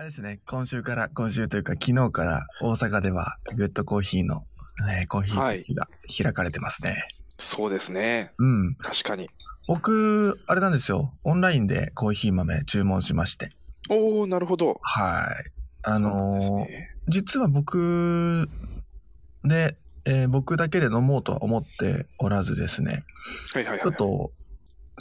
あれですね、今週から、今週というか昨日から大阪ではグッドコーヒーの、えーコーヒーフェスが開かれてますね。そうですね。うん。確かに。僕、あれなんですよ。オンラインでコーヒー豆注文しまして。おー、なるほど。はい。あそうのですーね。実は僕で、えー僕だけで飲もうとは思っておらずですね、はいはいはい。ちょっと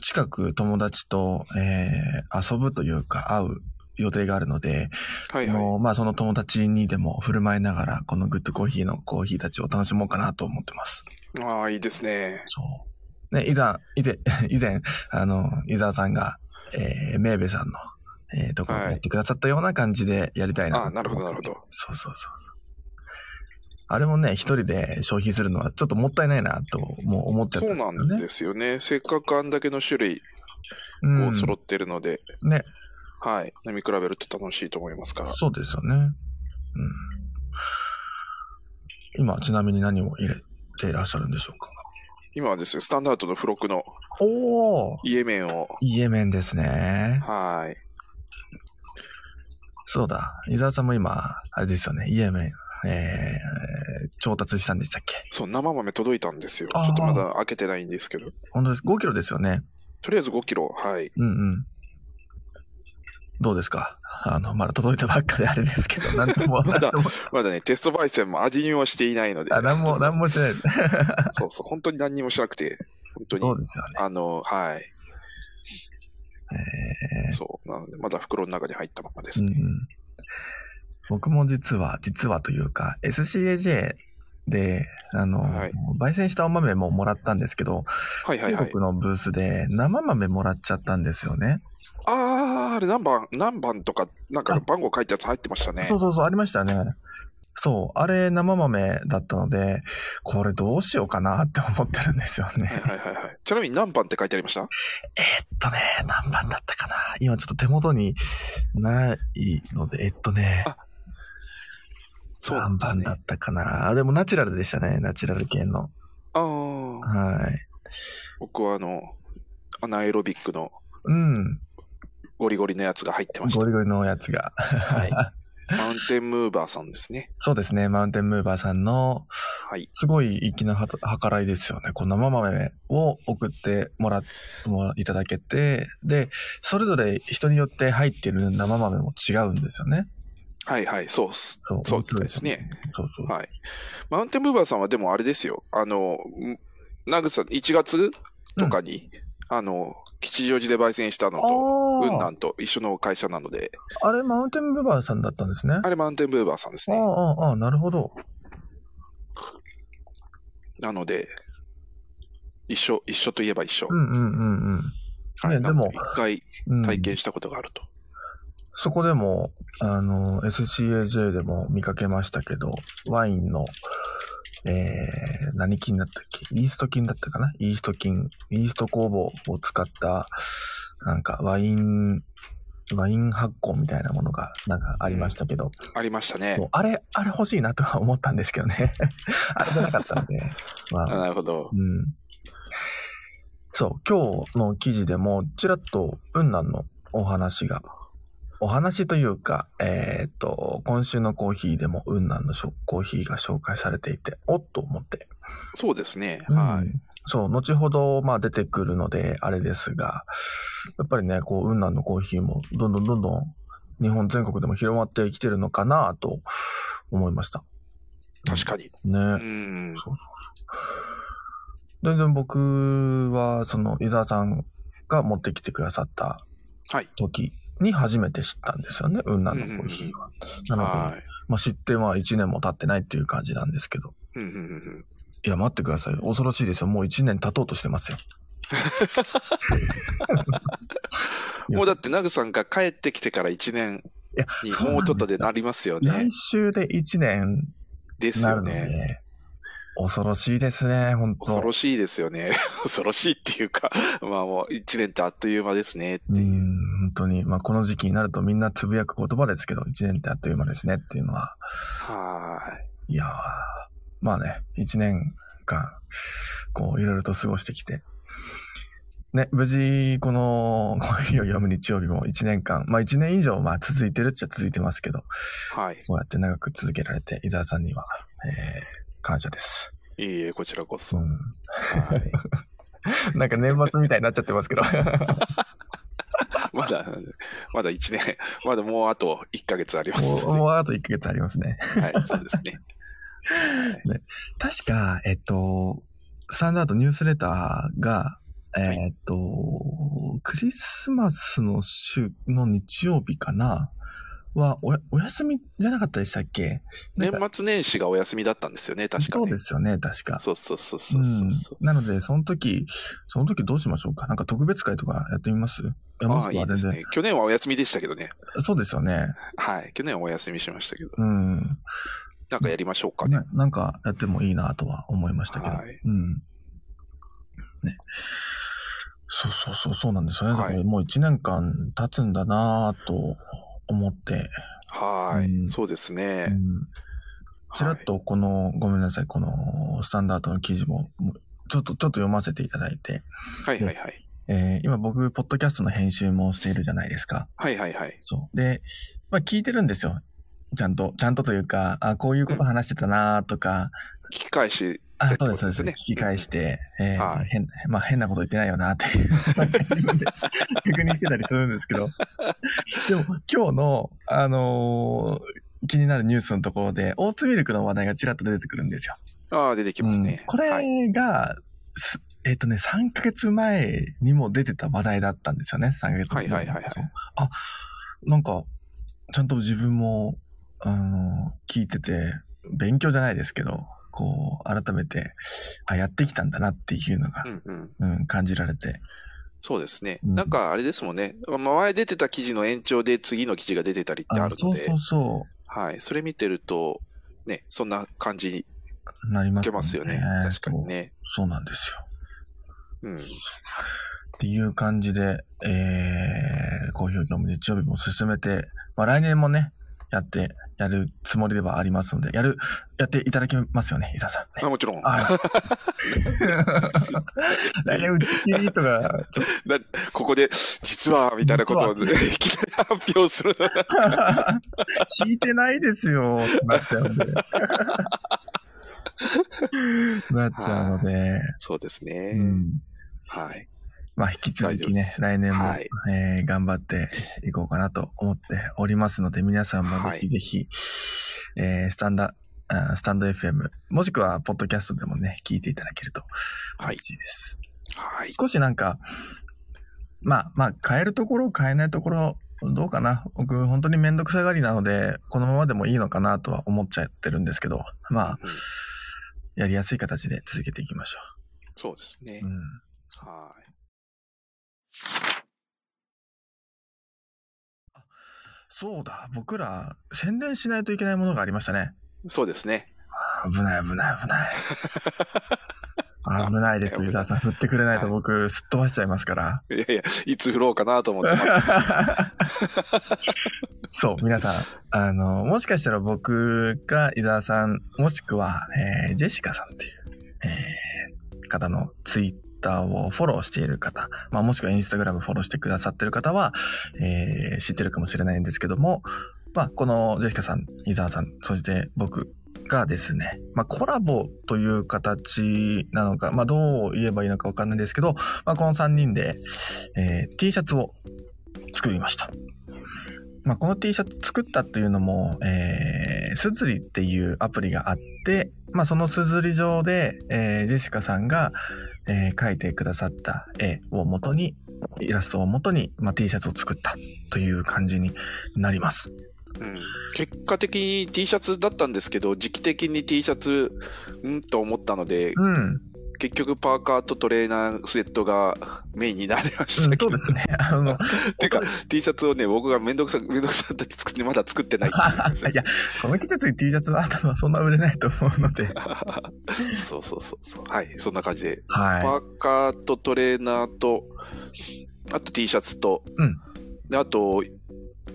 近く友達と、えー遊ぶというか会う予定があるので、はいはい。あのまあその友達にでも振る舞いながら、このグッドコーヒーのコーヒーたちを楽しもうかなと思ってます。ああ、いいですね。そう。ね、以前、以前、以前、あの、伊沢さんが、えー、メーベさんの、えー、ところではいやってくださったような感じでやりたいな。ああ、なるほどなるほど。そうそうそうそう。あれもね、一人で消費するのはちょっともったいないなと、もう思っちゃったそうなんですよね。せっかくあんだけの種類うんも揃ってるので、ね、はい。飲み比べると楽しいと思いますから。そうですよね。うん。今、ちなみに何を入れていらっしゃるんでしょうか？今はですね、スタンダードの付録のおお家麺を、イエメンですね。はい。そうだ。伊沢さんも今、あれですよね。イエメン、えー、調達したんでしたっけ？そう、生豆届いたんですよ。ちょっとまだ開けてないんですけど。本当です。5キロですよね。とりあえず5キロ、はい。うんうん。どうですか？あの、まだ届いたばっかであれですけど、なんとも、まだまだね、テスト焙煎も味見をしていないので、あ、なんも、なんもしてない。そうそう、本当に何にもしなくて、本当に、そうですよね。あの、はい。えそう、なので、まだ袋の中に入ったままでー、すね。うんうん。僕も実は、実はというか、SCAJ で、あの、はい焙煎したお豆ももらったんですけど、はいはいはい中。国のブースで生豆もらっちゃったんですよね。あー、あれ何番、何番とか、なんかあ番号書いたやつ入ってましたね。そうそうそう、ありましたね。そう、あれ生豆だったので、これどうしようかなって思ってるんですよね。はいはいはいはい。ちなみに何番って書いてありました？えーっとね、何番だったかな。今ちょっと手元にないので、えっとね、あそう何番だ。ったかな。あでもナチュラルでしたね、ナチュラル系の。あー、はい。僕はあの、アナエロビックのうん。ゴリゴリのやつが入ってましたゴ。リゴリのやつが。はい マウンテンムーバーさんですね。そうですね、マウンテンムーバーさんの、はい。すごい粋なは計らいですよね。この生豆を送ってもらもいただけて、で、それぞれ人によって入ってる生豆も違うんですよね。はいはい、そうっす。そうそうですね。そうそう。はい。マウンテンムーバーさんはでもあれですよ。あの、んナグさん、1月とかに、あの、吉祥寺で焙煎したのと、雲南と一緒の会社なので、あれ、マウンテンムーバーさんだったんですね。あれマウンテンムーバーさんですあね。あ、ああ、なるほど。なので、一緒、一緒といえば一緒。うんうんうんうん。はい。ねでも一回うん、体験したことがあると。そこでも、あの、SCAJ でも見かけましたけど、ワインの、えー、何菌だったっけ？イースト菌だったかな？イースト菌、イースト酵母を使った、なんかワイン、ワイン発酵みたいなものがなんかありましたけど、ありましたね。あれ、あれ欲しいなとは思ったんですけどね。あれじゃなかったんで、まああ、なるほど。うん。そう、今日の記事でも、ちらっと雲南のお話が、お話というか、えーっと、今週のコーヒーでも雲南のコーヒーが紹介されていて、おっと思って。そうですね。うんはい。そう、後ほど、まあ出てくるので、あれですが、やっぱりね、こう、雲南のコーヒーも、どんどんどんどん、日本全国でも広まってきてるのかなと思いました。確かに。ね。うん。全然僕は、その、伊沢さんが持ってきてくださったはい。時に初めて知ったんですよね、雲南のコーヒーは。なので、はい。まあ、知っては1年も経ってないっていう感じなんですけど。うんうんうんうんいや、待ってください。恐ろしいですよ。もう1年経とうとしてますよ。もうだって、ナグさんが帰ってきてから1年いや、にもうちょっとでなりますよね来。週で1年ですよね。恐ろしいですね、本当恐ろしいですよね。恐ろしいっていうか、まあもう1年ってあっという間ですねってう、いうん本当に。まあ、この時期になるとみんなつぶやく言葉ですけど、1年ってあっという間ですねっていうのは、はいやー、まあね、1年間、こう、いろいろと過ごしてきて、ね、無事、この、コーを読む日曜日も1年間、まあ1年以上、まあ続いてるっちゃ続いてますけど、はい。こうやって長く続けられて、伊沢さんには、えー、感謝です。いえいえ、こちらこうそ。ん。はい、なんか年末みたいになっちゃってますけど。まだ、まだ1年、まだもうあと1ヶ月ありますもう、のもうあと1ヶ月ありますね。で。はい、そうですね。確か、えっと、スタンダードニュースレターが、えっと、クリスマスの週の日曜日かなはおや、お休みじゃなかったでしたっけ？年末年始がお休みだったんですよね、確かそうね。ですよね、確か。そうそうそうそうそうそう。うん、なので、その時、その時どうしましょうか？なんか特別会とかやってみます？ああ、くは全然、いいですね。去年はお休みでしたけどね。そうですよね。はい。去年はお休みしましたけど。うん。なんかやりましょうかね。ね、なんかやってもいいなとは思いましたけど。はいうん。ね。そうそうそう、そうなんですよね。はいだからもう1年間経つんだなと思って、はい、うんそうですね。うん。ちらっとこの、ごめんなさい、このスタンダードの記事も、ちょっと、ちょっと読ませていただいて、はいはいはい。えー今僕、ポッドキャストの編集もしているじゃないですか。はいはいはい。そう。で、まあ聞いてるんですよ。ちゃんと、ちゃんとというか、あ、こういうこと話してたなとか、聞き返し、あ、そうです、そうです。聞き返して、えーはい変、まあ変なこと言ってないよなっていう 確認してたりするんですけど。でも今日の、あのー気になるニュースのところで、オーツミルクの話題がちらっと出てくるんですよ。ああ、出てきますねうん。こはい、れが、すえっ、とね、3ヶ月前にも出てた話題だったんですよね、3ヶ月前に。はいはいはいはいあ、なんか、ちゃんと自分も、あの聞いてて、勉強じゃないですけど、こう、改めて、あ、やってきたんだなっていうのがう、んうん。うん、感じられて。そうですね。うんなんかあれですもんね。まあ前出てた記事の延長で次の記事が出てたりってあるので、そうそうそはい。それ見てると、ね、そんな感じにう、なりますよね。確かにね。そう。そうなんですよ。うん。っていう感じで、えー、コーヒーを飲む日曜日も進めて、まあ来年もね、やって、やるつもりではありますので、やる、やっていただけますよね、伊沢さん。あもちろん。はい。来年打ちとか、ちょっなここで、実は、みたいなことを、いきなり発表する。と聞いてないですよ、ってなっちゃうんで。なっちゃうので、そうですね。うん。はい。まあ、引き続きね来年も、はいえー頑張っていこうかなと思っておりますので、皆さんもぜひぜひ、えースタンダ、あスタンド FM、もしくは、ポッドキャストでもね、聞いていただけるとはい嬉しいです。はい。少しなんか、まあ、まあ、変えるところ、変えないところ、どうかな。僕、本当にめんどくさがりなので、このままでもいいのかなとは思っちゃってるんですけど、まあ、うんやりやすい形で続けていきましょそうですねう。う。ん。はい。そうだ、僕ら、宣伝しないといけないものがありましたね。そうですね。あ危ない、危ない、危ない。危ないです、伊沢さん。振ってくれないと僕、すっ飛ばしちゃいますから。いやいや、いつ振ろうかなと思って待って。そう、皆さん、あの、もしかしたら僕が伊沢さん、もしくは、えージェシカさんっていう、えー方のツイッターをフォローしている方、まあ、もしくはインスタグラムフォローしてくださってる方は、えー知ってるかもしれないんですけども、まあ、このジェシカさん、伊沢さん、そして僕がですね、まあ、コラボという形なのか、まあ、どう言えばいいのかわかんないですけど、まあ、この3人で、えー T シャツを作りました。まあ、この T シャツ作ったっていうのも、えー、すずりっていうアプリがあって、まあ、そのすずり上で、えージェシカさんが、えー描いてくださった絵を元に、イラストを元に、まあ、T シャツを作ったという感じになります。うん、結果的に T シャツだったんですけど、時期的に T シャツ、ん？と思ったので、うん。結局パーカーとトレーナースウェットがメインになりましうん、たけど、そうですね。あの、てか T シャツをね、僕がめんどくさ、めんどくさかって作って、まだ作ってないってい いや、この季節に T シャツは多分そんな売れないと思うので。そうそうそうそう。はい、そんな感じで。パはーカーとトレーナーと、あと T シャツと、うんであと、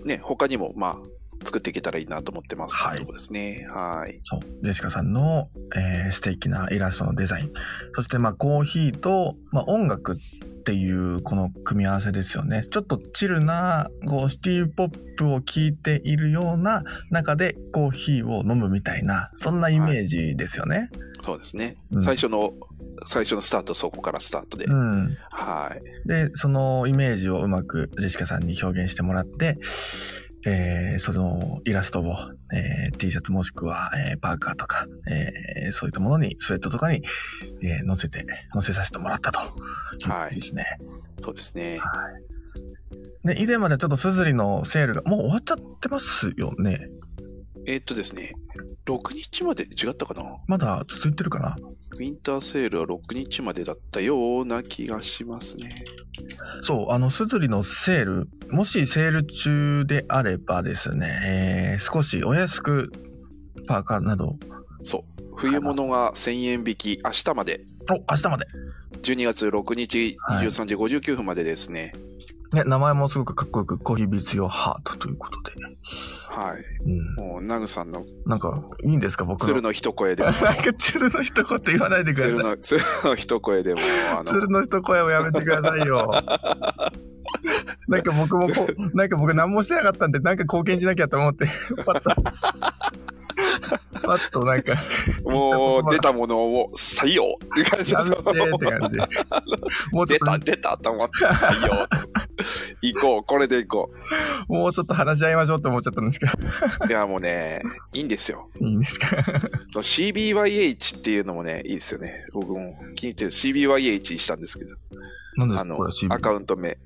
ね、他にも、まあ、作っていけたらいいなと思ってますはいところですね。はいい。。そう。ジェシカさんの、えー素敵なイラストのデザイン。そして、まあ、コーヒーと、まあ、音楽っていうこの組み合わせですよね。ちょっとチルなこうシティポップを聴いているような中でコーヒーを飲むみたいな、そんなイメージですよね。そうですね。うん最初の、最初のスタート、そこからスタートで。うん。はい。で、そのイメージをうまくジェシカさんに表現してもらって、えーそのイラストを、えー T シャツもしくは、えーパーカーとか、えーそういったものに、スウェットとかに、えー載せて、載せさせてもらったと。はいですね。そうですね。で、以前までちょっとスズリのセールが、もう終わっちゃってますよね。えーっとですね、6日まで違ったかな？まだ続いてるかな？ウィンターセールは6日までだったような気がしますね。そう、あの、スズリのセール、もしセール中であればですね、えー少しお安くパーカーなど、そう。冬物が1000円引き、明日まで。お、明日まで。12月6日はい23時59分までですね。ね、名前もすごくかっこよく、コーヒービーツ用ハートということで。はい。うん。もう、ナグさんのなんか、いいんですか僕鶴の一声でも、なんか、鶴の一言言わないでください鶴。の、鶴の一声でも、あの、鶴の一声をやめてくださいよ。なんか僕もこう、なんか僕何もしてなかったんで、なんか貢献しなきゃと思って、パッと、パッとなんか、もう出たものを採用って感じやめてでって感じ。もう出た、出たと思って採用と。行こう、これで行こもうちょっと話し合いましょうと思っちゃったんですけど。う。いや、もうね、いいんですよ。いいんですか？CBYH っていうのもね、いいですよね。僕も気に入ってる CBYH にしたんですけど、何ですか？アカウント名、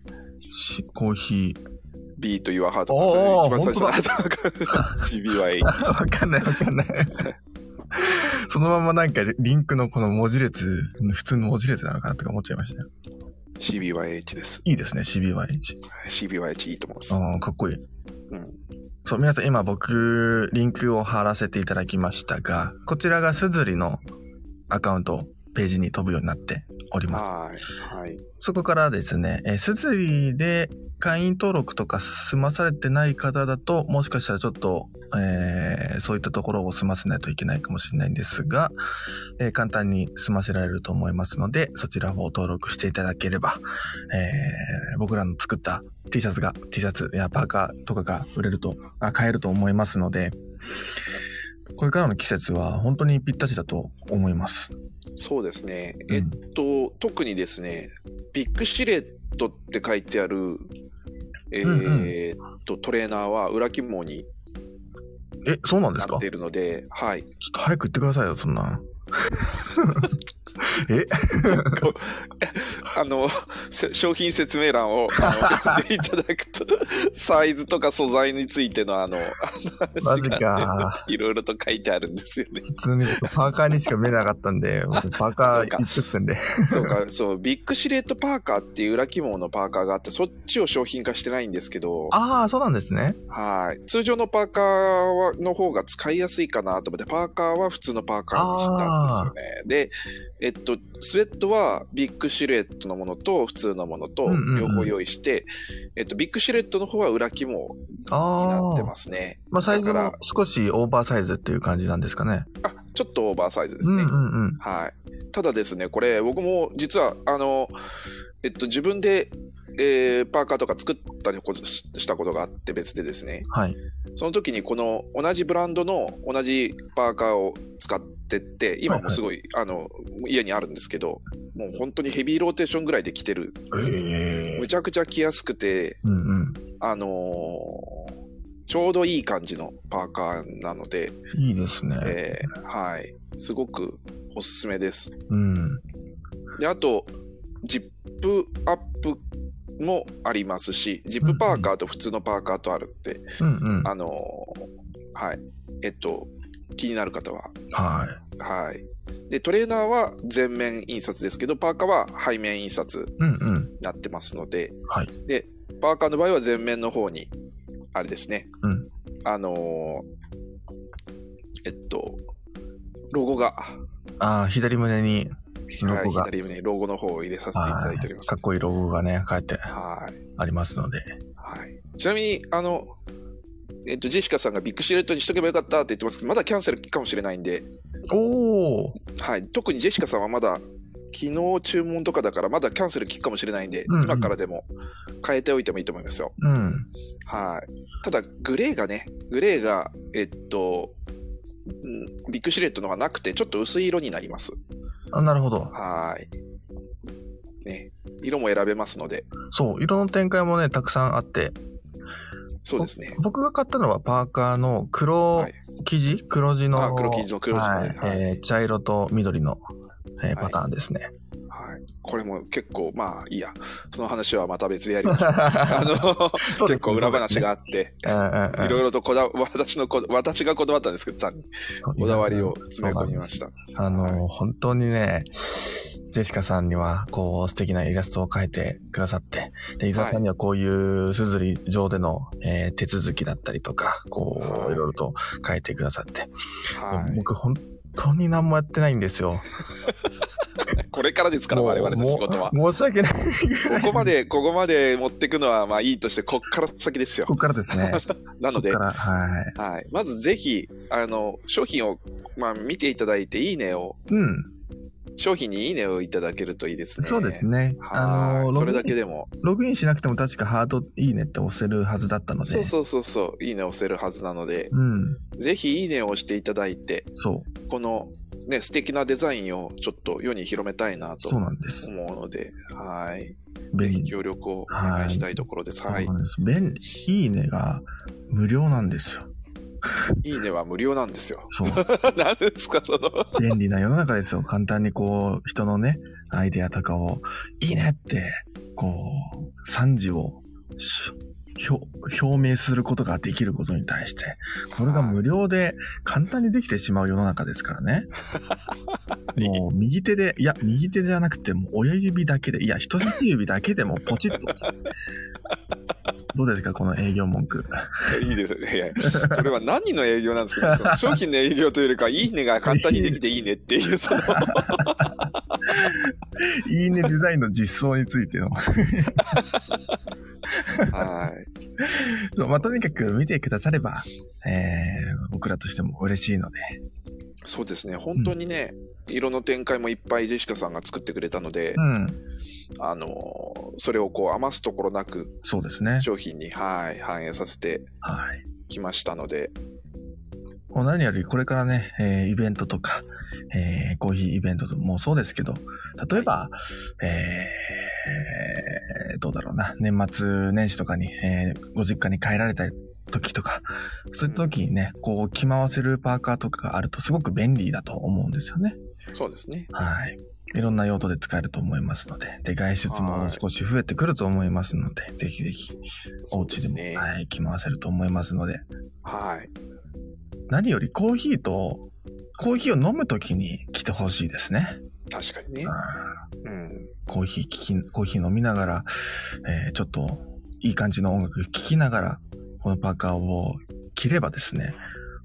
しコーヒー。B と Your Heart おー一番最初のアカウント CBYH。わかんないわかんない。そのままなんかリンクのこの文字列、普通の文字列なのかなとか思っちゃいましたよ。CBYH です。いいですね、CBYH。CBYH いいと思います。ああ、かっこいい。うん。そう、皆さん今僕、リンクを貼らせていただきましたが、こちらがすずりのアカウント、ページに飛ぶようになっております。はい。はい。そこからですね、えー、すずりで会員登録とか済まされてない方だと、もしかしたらちょっと、えーそういったところを済ませないといけないかもしれないんですが、えー簡単に済ませられると思いますので、そちらを登録していただければ、えー僕らの作った T シャツが、T シャツやパーカーとかが売れると、あ買えると思いますので、これからの季節は本当にぴったしだと思います。そうですね。うんえっと、特にですね、ビッグシレットって書いてある、えーっと、トレーナーは裏肝にえ、そうなんですか？なっているので、はい。ちょっと早く言ってくださいよ、そんな。え？あの、せ商品説明欄を読ん でいただくと、サイズとか素材についてのあの、マジか。いろいろと書いてあるんですよね。普通にパーカーにしか見えなかったんで、僕パーカー言っちゃってんで。そうか、そう、ビッグシレットパーカーっていう裏肝のパーカーがあって、そっちを商品化してないんですけど、ああ、そうなんですね。はい。通常のパーカーはの方が使いやすいかなと思って、パーカーは普通のパーカーにしたんですよね。で、えっと、スウェットはビッグシルエットのものと普通のものと両方用意して、えっと、ビッグシルエットの方は裏肝に。なってますね。まあ、サイズだからも少しオーバーサイズっていう感じなんですかね。あ、ちょっとオーバーサイズですうんね。はい。ただですね、これ僕も実は、あの、えっと、自分で、えーパーカーとか作ったりししたことがあって別でですね、はい。その時にこの同じブランドの同じパーカーを使ってって、今もすごい、あの、家にあるんですけど、もう本当にヘビーローテーションぐらいで着てるむちゃくちゃ着やすくて、うんうん。あのーちょうどいい感じのパーカーなので、いいですね。えーはい。すごくおすすめです。うん。で、あと、ジップアップもありますし、ジップパーカーと普通のパーカーとあるって、うんうん。あのーはい。えっと、気になる方は、はい。はい。で、トレーナーは全面印刷ですけど、パーカーは背面印刷にうんうん。なってますので、はい。で、パーカーの場合は全面の方に、あれですね、うん。あのーえっと、ロゴが、ああ、左胸に、ロはい、ゴが左胸にロゴの方を入れさせていただいておりますかっ。こいいロゴがね、書いてはい。ありますので。はい。ちなみに、あの、えっと、ジェシカさんがビッグシルエットにしとけばよかったって言ってますけど、まだキャンセルかもしれないんで、おお。はい。特にジェシカさんはまだ、昨日注文とかだからまだキャンセル効くかもしれないんで、うんうん今からでも変えておいてもいいと思いますよ。うん。はい。ただ、グレーがね、グレーが、えっと、んビッグシルエットのがなくて、ちょっと薄い色になります。あなるほど。はい。ね、色も選べますので、そう、色の展開もね、たくさんあって、そうですね。僕が買ったのはパーカーの黒はい。生地、黒地の、あ黒生地の黒地のはいねはいえー茶色と緑の、えーいパターンですね。はい。これも結構、まあいいや。その話はまた別でやりましょう。あの、結構裏話があって、いろいろとこだ、私のこ、私がこだわったんですけど、単にこだわりを詰め込みました。あの、はい本当にね、ジェシカさんには、こう、素敵なイラストを描いてくださって、で、伊沢さんにはこういうすずり上での、えー手続きだったりとか、こう、はいいろいろと書いてくださって、はい。僕本当に何もやってないんですよ。これからですから、我々の仕事は。申し訳ない。ここまで、ここまで持っていくのは、まあいいとして、こっから先ですよこ。こからですね。なのではい。はい。まずぜひ、あの、商品を、まあ見ていただいて、いいねを、うん、商品にいいねをいただけるといいですね。そうですね。あの、はい。それだけでも。ログインしなくても確かハートいいねって押せるはずだったので。そうそうそうそう。いいねを押せるはずなので、うん、ぜひいいねを押していただいて、そう、このね、素敵なデザインをちょっと世に広めたいなとそう思なんです。うので、はい。ぜ。ひ協力をお願いしたいところです。はいそう。なんです。便利。いいねが無料なんですよ。いいねは無料なんですよ。そう。何ですか、その。便利な世の中ですよ。簡単にこう、人のね、アイデアとかを、いいねって、こう、賛辞をし表表明することができることに対して、これが無料で簡単にできてしまう世の中ですからね。もう右手で、いや、右手じゃなくてもう親指だけで、いや、人差し指だけでもポチッと。どうですか、この営業文句。いいですね。いやそれは何の営業なんですか？商品の営業というよりか、いいねが簡単にできていいねっていう、その、いいねデザインの実装についての。はい。まあ、とにかく見てくだされば、えー僕らとしても嬉しいので、そうですね。本当にね、色の展開もいっぱいジェシカさんが作ってくれたので、うん、あのーそれをこう余すところなくそうですね。商品に、はい、反映させてはい。きましたので、何よりこれからね、えーイベントとか、えーコーヒーイベントもそうですけど、例えば、えーどうだろうな、年末年始とかに、えーご実家に帰られた時とか、そういった時にね、こう着回せるパーカーとかがあるとすごく便利だと思うんですよね。そうですね。はい。いろんな用途で使えると思いますので、で、外出も少し増えてくると思いますので、ぜひぜひ、お家でも、ね。はい、着回せると思いますので、はい。何よりコーヒーと、コーヒーを飲むときに来てほしいですね。確かにね。うん。コーヒー聞き、コーヒー飲みながら、えーちょっといい感じの音楽聴きながら、このパーカーを着ればですね、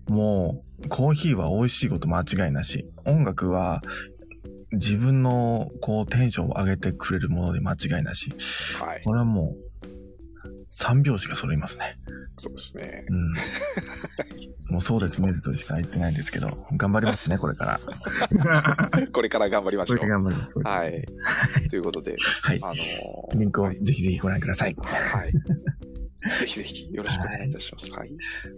もうコーヒーは美味しいこと間違いなし、音楽は自分のこうテンションを上げてくれるもので間違いなし、はい。これはもう三拍子が揃いますね。そうですね。うん。もうそうですね、としか言ってないんですけど、頑張りますね、これから。これから頑張りましょうこれから。頑張ります。はいということで、はい。あのーリンクをはいぜひぜひご覧ください。はい。ぜひぜひよろしくお願いいたします。はい。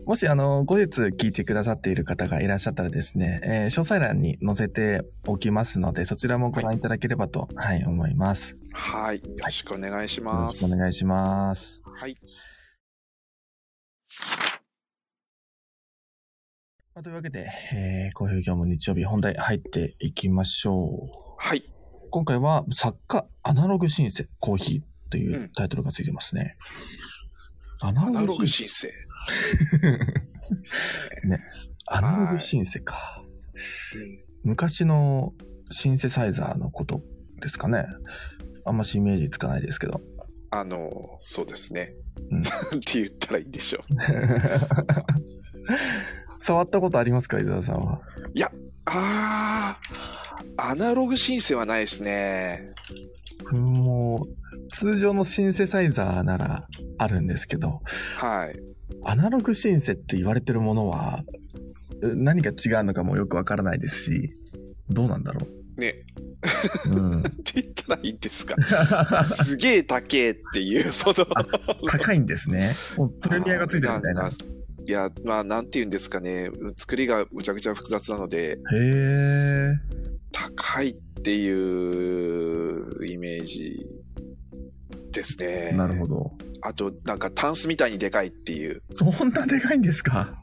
もし、あの、後日聞いてくださっている方がいらっしゃったらですね、えー詳細欄に載せておきますので、そちらもご覧いただければと、はい、思います。はい。よろしくお願いしよろします。くお願いします。はい。まあというわけで、えー、好評今日も日曜日本題入っていきましょう。はい。今回は、作家アナログシンセコーヒーといううんタイトルがついてますね。アナアナログシン申請。アナログシンセか。うん昔のシンセサイザーのことですかね。あんましイメージつかないですけど。あの、そうですね。うん って言ったらいいんでしょう。触ったことありますか伊沢さんは？あー、アナログ申請はないですね。もう、通常のシンセサイザーならあるんですけど、はい。アナログシンセって言われてるものは、う何が違うのかもよくわからないですし、どうなんだろう？ね、うん。って言ったらいいんですか？すげえ高えっていう、その、高いんですね。もうプレミアがついてるみたいな。いや、まあ、なんて言うんですかね。作りがむちゃくちゃ複雑なので、へえ。高いっていうイメージですね。なるほど。あと、なんかタンスみたいにでかいっていう、そんなでかいんですか？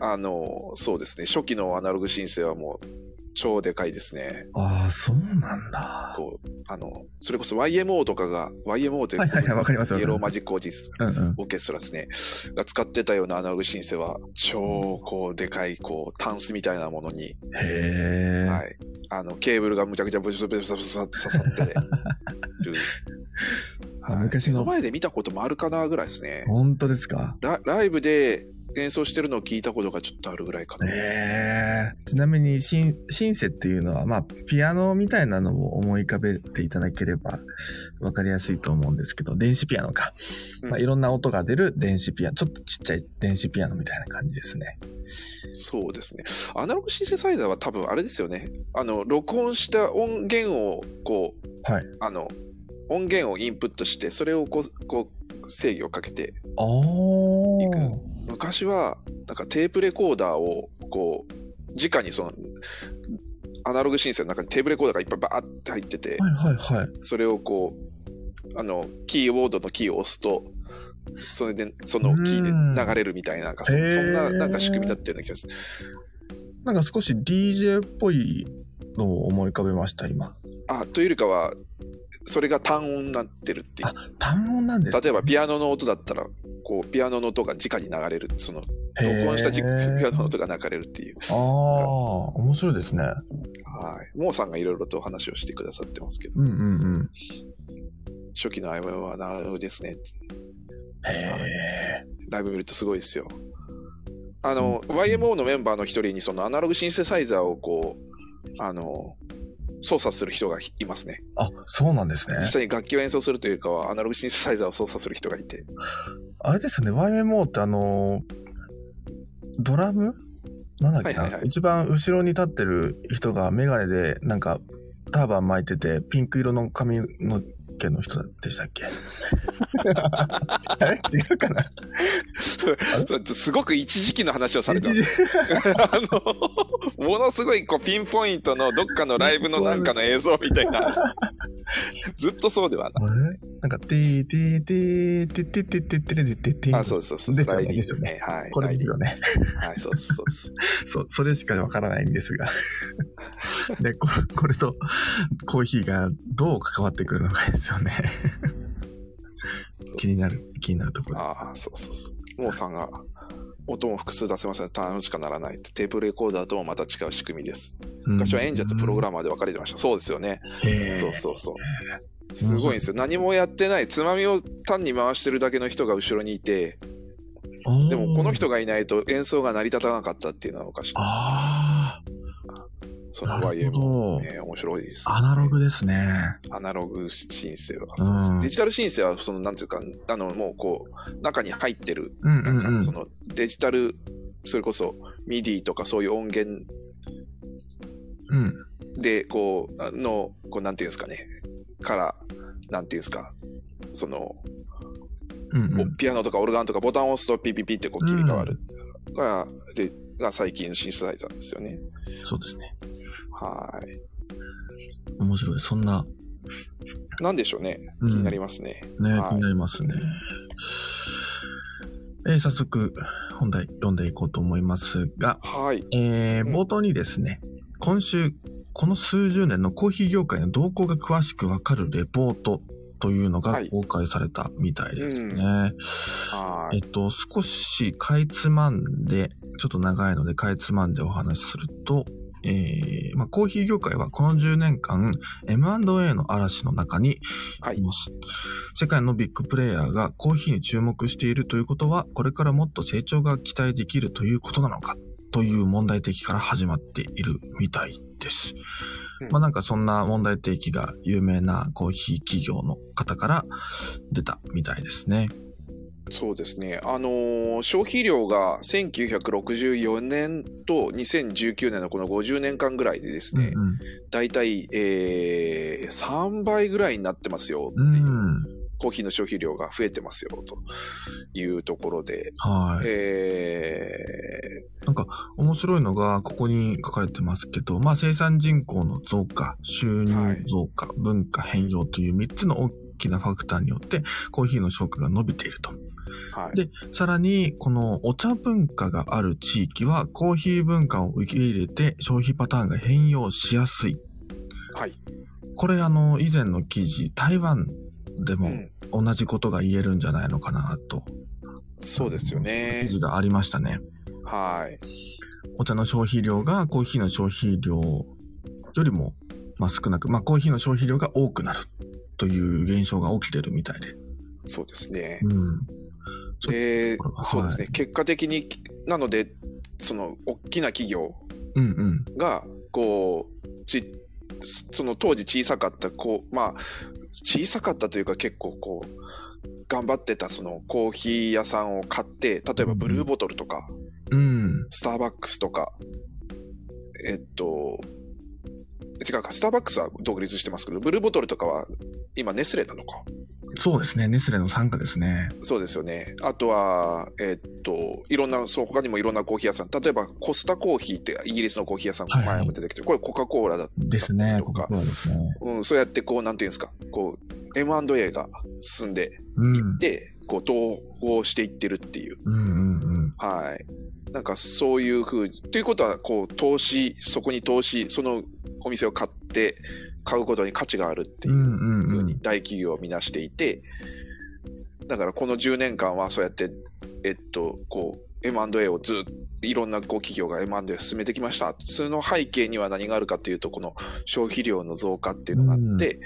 あの、そうですね。初期のアナログ申請はもう超でかいですね。ああ、そうなんだ。こう、あの、それこそ YMO とかが、YMO ってはいはいはいイエローマジックオージスうんうん。オーケストラですね。が使ってたようなアナログシンセは、超、こう、でかい、こう、タンスみたいなものに、へえ。はい。あの、ケーブルがむちゃくちゃブシブシブシブシって刺さってる。あ昔の前で見たこともあるかなぐらいですね。本当ですかラライブで演奏してるのを聞いたことがちょっとあるぐらいかな。ちなみにシン、シンセっていうのは、まあ、ピアノみたいなのを思い浮かべていただければわかりやすいと思うんですけど、電子ピアノか。うんまあ、いろんな音が出る電子ピアノ、ちょっとちっちゃい電子ピアノみたいな感じですね。そうですね。アナログシンセサイザーは多分あれですよね。あの、録音した音源を、こう、はい。あの、音源をインプットして、それをこう、こう制御をかけて。いく昔は、なんかテープレコーダーを、こう、直にその、アナログシンセの中にテープレコーダーがいっぱいバーって入ってて、はいはいはい。それをこう、あの、キーボードのキーを押すと、それで、そのキーで流れるみたいな、なんかそそんな、なんか仕組みだったような気がする。なんか少し DJ っぽいのを思い浮かべました、今。あ、というよりかは、それが単音になってるっていう。単音なんです例えばピアノの音だったら、こう、ピアノの音が直に流れる。その、録音したじピアノの音が流れるっていう。ああ、面白いですね。はい。モーさんがいろいろと話をしてくださってますけど、うんうんうん。初期のアイムはなるですね。へえ。ライブ見るとすごいですよ。あの、YMO のメンバーの一人にそのアナログシンセサイザーをこう、あの、操作する人がいますね。あ、そうなんですね実。際に楽器を演奏するというかは、アナログシンセサイザーを操作する人がいて。あれですね、YMO ってあの、ドラム？なんだっけな、はいはいはい一番後ろに立ってる人がメガネでなんかターバン巻いててピンク色の髪の毛の人でしたっけ？あれ？違うかな？そうすごく一時期の話をされて一ます。時あの、ものすごいこうピンポイントのどっかのライブのなんかの映像みたいな。ずっとそうではなあれ？なんか、てーてーてーてーてーてーてーてーてーてーあ、そうそうです。ですよねライディですね。はい。これですよね。はい、そうそうです。そう、それしかわからないんですが。で、ここれとコーヒーがどう関わってくるのかですよね。気になる、気になるところでああ、そうそうそう。モーさんが、音も複数出せません。単しかならない。テープレコーダーともまた違う仕組みです。昔は演者とプログラマーで分かれてました。そうですよね。そうそうそう。すごいんですよ。何もやってない。つまみを単に回してるだけの人が後ろにいて、でもこの人がいないと演奏が成り立たなかったっていうのはおかしい。あその YM ほどですね。面白いです、あ、アナログですね。アナログ申請はそうです、うんデジタル申請は、その、なんていうか、あの、もうこう、中に入ってる、うんうなんか、んうん。その、デジタル、それこそ、MIDI とかそういう音源うん。で、こう、あの、こう、なんていうんですかね、から、なんていうんですか、その、うんうん。ピアノとかオルガンとかボタンを押すとピピピってこう切り替わる。が、で、が最近のシンセサイザーですよね。そうですね。はい。面白い。そんな、なんでしょうね。うん気になりますね。ね、はい気になりますね。えー早速、本題読んでいこうと思いますが、はい。えーうん冒頭にですね、今週、この数十年のコーヒー業界の動向が詳しくわかるレポートというのがはい公開されたみたいですね。はい。えっと、少しかいつまんで、ちょっと長いのでかいつまんでお話しすると、えーまあ、コーヒー業界はこの10年間 M&A の嵐の中にはいいます。世界のビッグプレイヤーがコーヒーに注目しているということは、これからもっと成長が期待できるということなのかという問題提起から始まっているみたいです。うんまあなんかそんな問題提起が有名なコーヒー企業の方から出たみたいですね。そうですね。あのー消費量が1964年と2019年のこの50年間ぐらいでですね、うんだいたい、えー、3倍ぐらいになってますよってうん。いう、うん。コーヒーの消費量が増えてますよというところで、はい。え面白いのが、ここに書かれてますけど、まあ生産人口の増加、収入増加、文化変容という3つの大きなファクターによって、コーヒーの消費が伸びていると。ーはい、で、さらに、このお茶文化がある地域は、コーヒー文化を受け入れて消費パターンが変容しやすい。はい。これ、あの、以前の記事、台湾でもうん、同じことが言えるんじゃないのかなと、そうですよね記。事がありましたね。はい。お茶の消費量がコーヒーの消費量よりも、まあ、少なく、まあ、コーヒーの消費量が多くなるという現象が起きてるみたいで。そうですね。うん。ではい、そうですね。結果的に、なので、その、大きな企業。が、こう、ち、その当時小さかった、こう、まあ、小さかったというか結構こう、頑張ってたそのコーヒー屋さんを買って、例えばブルーボトルとか、うん。スターバックスとか、えっと、違うか、スターバックスは独立してますけど、ブルーボトルとかは今ネスレなのか。そうですね。ネスレの参加ですね。そうですよね。あとは、えっと、いろんな、そう、他にもいろんなコーヒー屋さん。例えば、コスタコーヒーってイギリスのコーヒー屋さん、はいはい前も出てきて、これコカ・コーラだですね。とかコカ・コーラですね。うん、そうやってこう、なんていうんですか、こう、M&A が進んでうん。いって、こう、統合していってるっていう。うんうんうん。はい。なんかそういうふうに、ということは、こう、投資、そこに投資、そのお店を買って、買うことに価値があるっていうふうにうん。大企業を見なしていて、だからこの10年間はそうやって、えっと、こう、M&A をずっと、いろんなこう企業が M&A を進めてきました。その背景には何があるかというと、この消費量の増加っていうのがあって、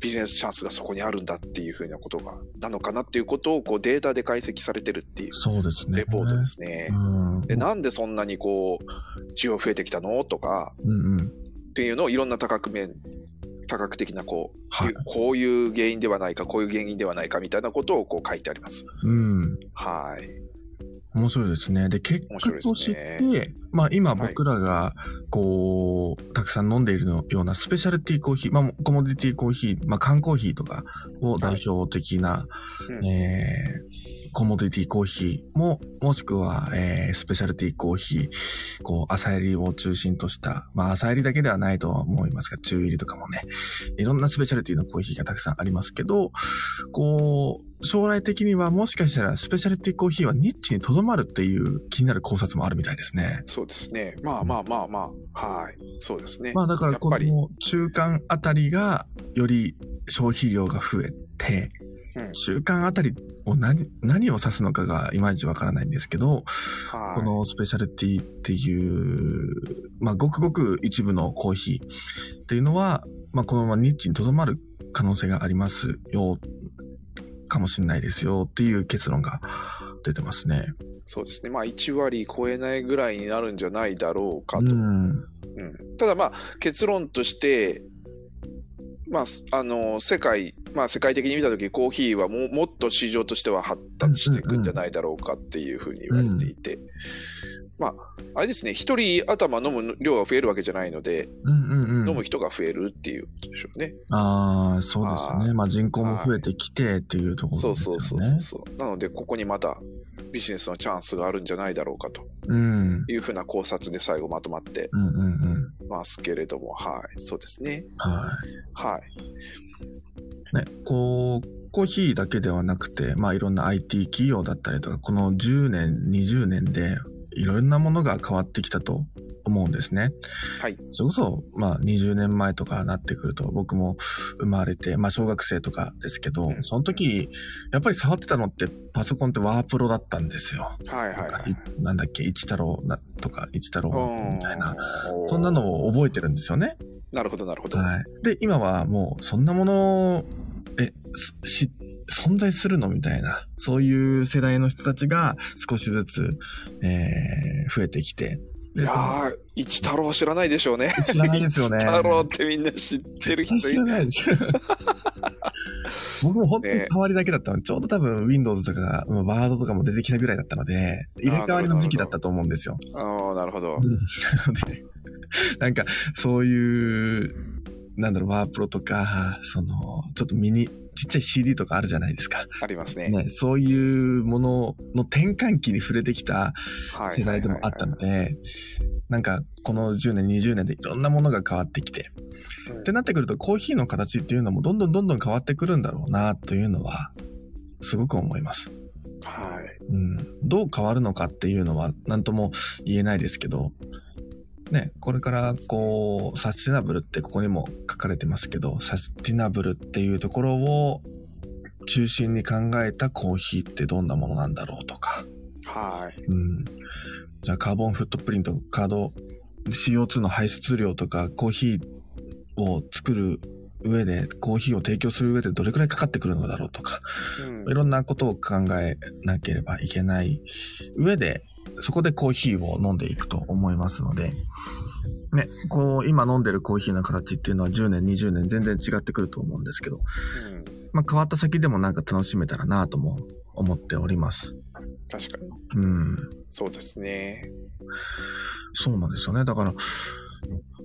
ビジネスチャンスがそこにあるんだっていうふうなことが、なのかなっていうことをこうデータで解析されてるっていうそうですね。レポートですね。うん。で、なんでそんなにこう、需要増えてきたの？とか、うんうん。っていうのをいろんな多角面、多角的なこう、はいこういう原因ではないか、こういう原因ではないかみたいなことをこう書いてあります。うん。はい。面白いですね。で、結果としですねて、まあ今僕らが、こう、たくさん飲んでいるのようなスペシャルティーコーヒー、まあコモディティコーヒー、まあ缶コーヒーとかを代表的な、うんえーコモディティコーヒーも、もしくは、えースペシャルティーコーヒー、こう、朝入りを中心とした、まあ朝入りだけではないとは思いますが、中入りとかもね、いろんなスペシャルティーのコーヒーがたくさんありますけど、こう、将来的にはもしかしたらスペシャルティーコーヒーはニッチにとどまるっていう気になる考察もあるみたいですね。そうですね。まあまあまあまあ、はい。そうですね。まあだからこの中間あたりがより消費量が増えて、うん中間あたりを何何を指すのかがいまいちわからないんですけど、はい、このスペシャルティーっていう、まあごくごく一部のコーヒーっていうのは、まあこのままニッチにとどまる可能性がありますよ、かもしれないですよっていう結論が出てますね。そうですね。まあ1割超えないぐらいになるんじゃないだろうかと。うん。うんただまあ結論として、まあ、あの世界、まあ、世界的に見たときコーヒーはももっと市場としては発達していくんじゃないだろうかっていうふうに言われていて、まああれですね一人頭飲む量が増えるわけじゃないので、うんうんうん。飲む人が増えるっていうことでしょうね。ああ、そうですあね。まあ人口も増えてきてっていうところですよそうね。そうそうそう。なのでここにまたビジネスのチャンスがあるんじゃないだろうかとうん。いうふうな考察で最後まとまってうんうんうん。ますけれどもはい。そうですね。ははい。い。ね、こう、コーヒーだけではなくて、まあいろんな IT 企業だったりとか、この10年、20年でいろんなものが変わってきたと思うんですね。はいそれこそ、まあ20年前とかなってくると、僕も生まれて、まあ小学生とかですけど、うんその時、やっぱり触ってたのってパソコンってワープロだったんですよ。はいはいはいいなんだっけ、一太郎なとか、一太郎みたいな。うんそんなのを覚えてるんですよね。なるほどなるほど、はい。で、今はもう、そんなもの、え、すし、存在するのみたいな、そういう世代の人たちが少しずつ、えー、増えてきて。でいやー一太郎知らないでしょうね知らないですよね。一太郎ってみんな知ってる人い知らないですよ。僕も本当に触りだけだったので、ちょうど多分 Windows とか、ワードとかも出てきたぐらいだったので、入れ替わりの時期だったと思うんですよ。ああ、なるほど。なので、なんか、そういう、なんだろう、ワープロとか、その、ちょっとミニ、ちっちゃい CD とかあるじゃないですか。ありますね。ね、そういうものの転換期に触れてきたはい世代でもあったので、なんかこの10年、20年でいろんなものが変わってきて、うんってなってくるとコーヒーの形っていうのもどんどんどんどん変わってくるんだろうなというのは、すごく思います。はい。うん。どう変わるのかっていうのは何とも言えないですけど、ね、これからこう、サスティナブルってここにも書かれてますけど、サスティナブルっていうところを中心に考えたコーヒーってどんなものなんだろうとか、はい。うん。じゃあカーボンフットプリント、カード、CO2 の排出量とかコーヒーを作る上で、コーヒーを提供する上でどれくらいかかってくるのだろうとか、うんいろんなことを考えなければいけない上で、そこでコーヒーを飲んでいくと思いますので、ね、こう、今飲んでるコーヒーの形っていうのは10年、20年全然違ってくると思うんですけど、うんまあ変わった先でもなんか楽しめたらなとも思っております。確かに。うん。そうですね。そうなんですよね。だから、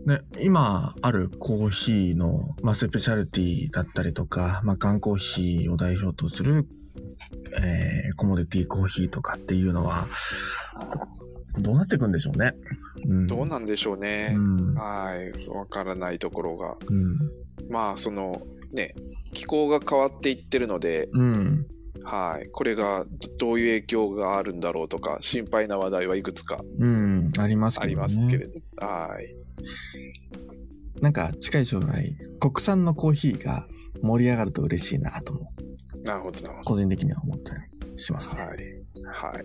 ね、今あるコーヒーの、まあ、スペシャルティだったりとか、まあ、缶コーヒーを代表とする、えー、コモディティコーヒーとかっていうのは、どうなっていくんでしょうね。うん。どうなんでしょうねう。ん。はい。わからないところが。うん。まあ、その、ね、気候が変わっていってるので、うん。はい。これがどどういう影響があるんだろうとか、心配な話題はいくつかうん。ありますけどね。ありますけれど。はい。なんか近い将来、国産のコーヒーが盛り上がると嬉しいなとも、なるほど、なるほ個人的には思ったりしますど。ね。はい。はい。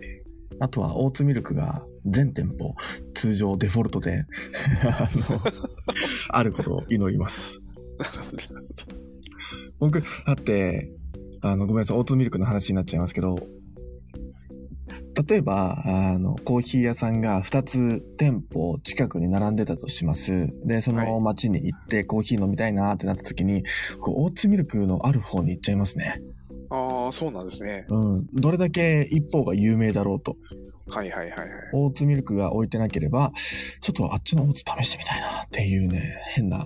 あとは、オーツミルクが全店舗、通常デフォルトで、あの、あることを祈ります。僕、だって、あの、ごめんなさい、オーツミルクの話になっちゃいますけど、例えば、あの、コーヒー屋さんが2つ店舗近くに並んでたとします。で、その街に行ってコーヒー飲みたいなってなった時に、こうオーツミルクのある方に行っちゃいますね。ああ、そうなんですね。うん。どれだけ一方が有名だろうと。はいはいはいはい。オーツミルクが置いてなければ、ちょっとあっちのオーツ試してみたいなっていうね、変な、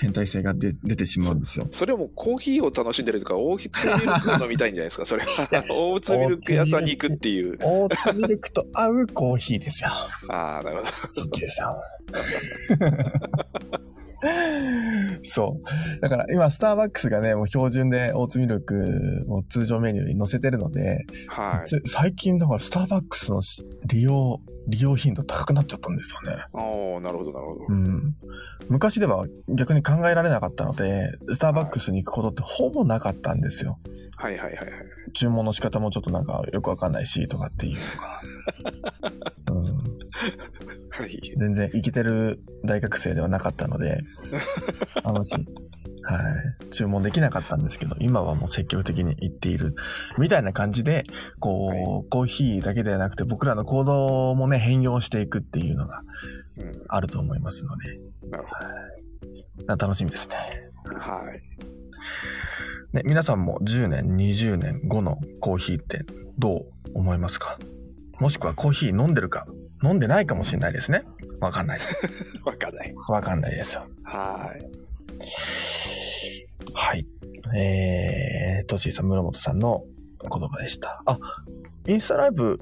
変態性が出出てしまうんですよ。それはもうコーヒーを楽しんでるとか、オーツミルクを飲みたいんじゃないですか、それは。オーツミルク屋さんに行くっていう。オーツミルクと合うコーヒーですよ。ああ、なるほど。そっちですよ。そう。だから今、スターバックスがね、もう標準でオーツミルクを通常メニューに載せてるので、はい。つ最近だからスターバックスの利用、利用頻度高くなっちゃったんですよね。ああ、なるほど、なるほど。うん。昔では逆に考えられなかったので、スターバックスに行くことってほぼなかったんですよ。はいはいはいはい。注文の仕方もちょっとなんかよくわかんないし、とかっていうのが。うん、はい。全然生きてる大学生ではなかったので、あのし、はい。注文できなかったんですけど、今はもう積極的に行っている。みたいな感じで、こう、はいコーヒーだけではなくて、僕らの行動もね、変容していくっていうのがうん、あると思いますので、なる楽しみですね。ほど。はい。ね、皆さんも10年、20年後のコーヒーってどう思いますか？もしくはコーヒー飲んでるか飲んでないかもしれないですね。わかんない。わかんない。わかんないですよ。はい。はい。えー、トシーさん、室本さんの言葉でした。あ、インスタライブ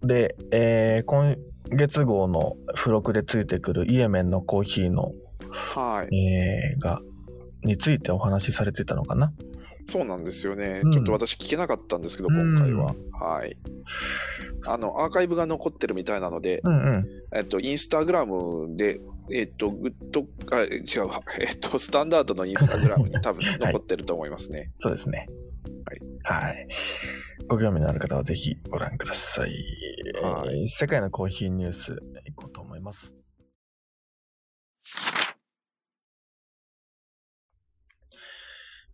で、えー、今月号の付録でついてくるイエメンのコーヒーの、はい。えー、が、についてお話しされてたのかな？そうなんですよね。うんちょっと私聞けなかったんですけど、うん今回は。はい。あの、アーカイブが残ってるみたいなので、うんうん。えっと、インスタグラムで、えっと、グッド、あ、違うわ、えっと、スタンダードのインスタグラムに 多分残ってると思いますね。そうですね。はい。はい。ご興味のある方はぜひご覧ください。はいえー世界のコーヒーニュースいこうと思います。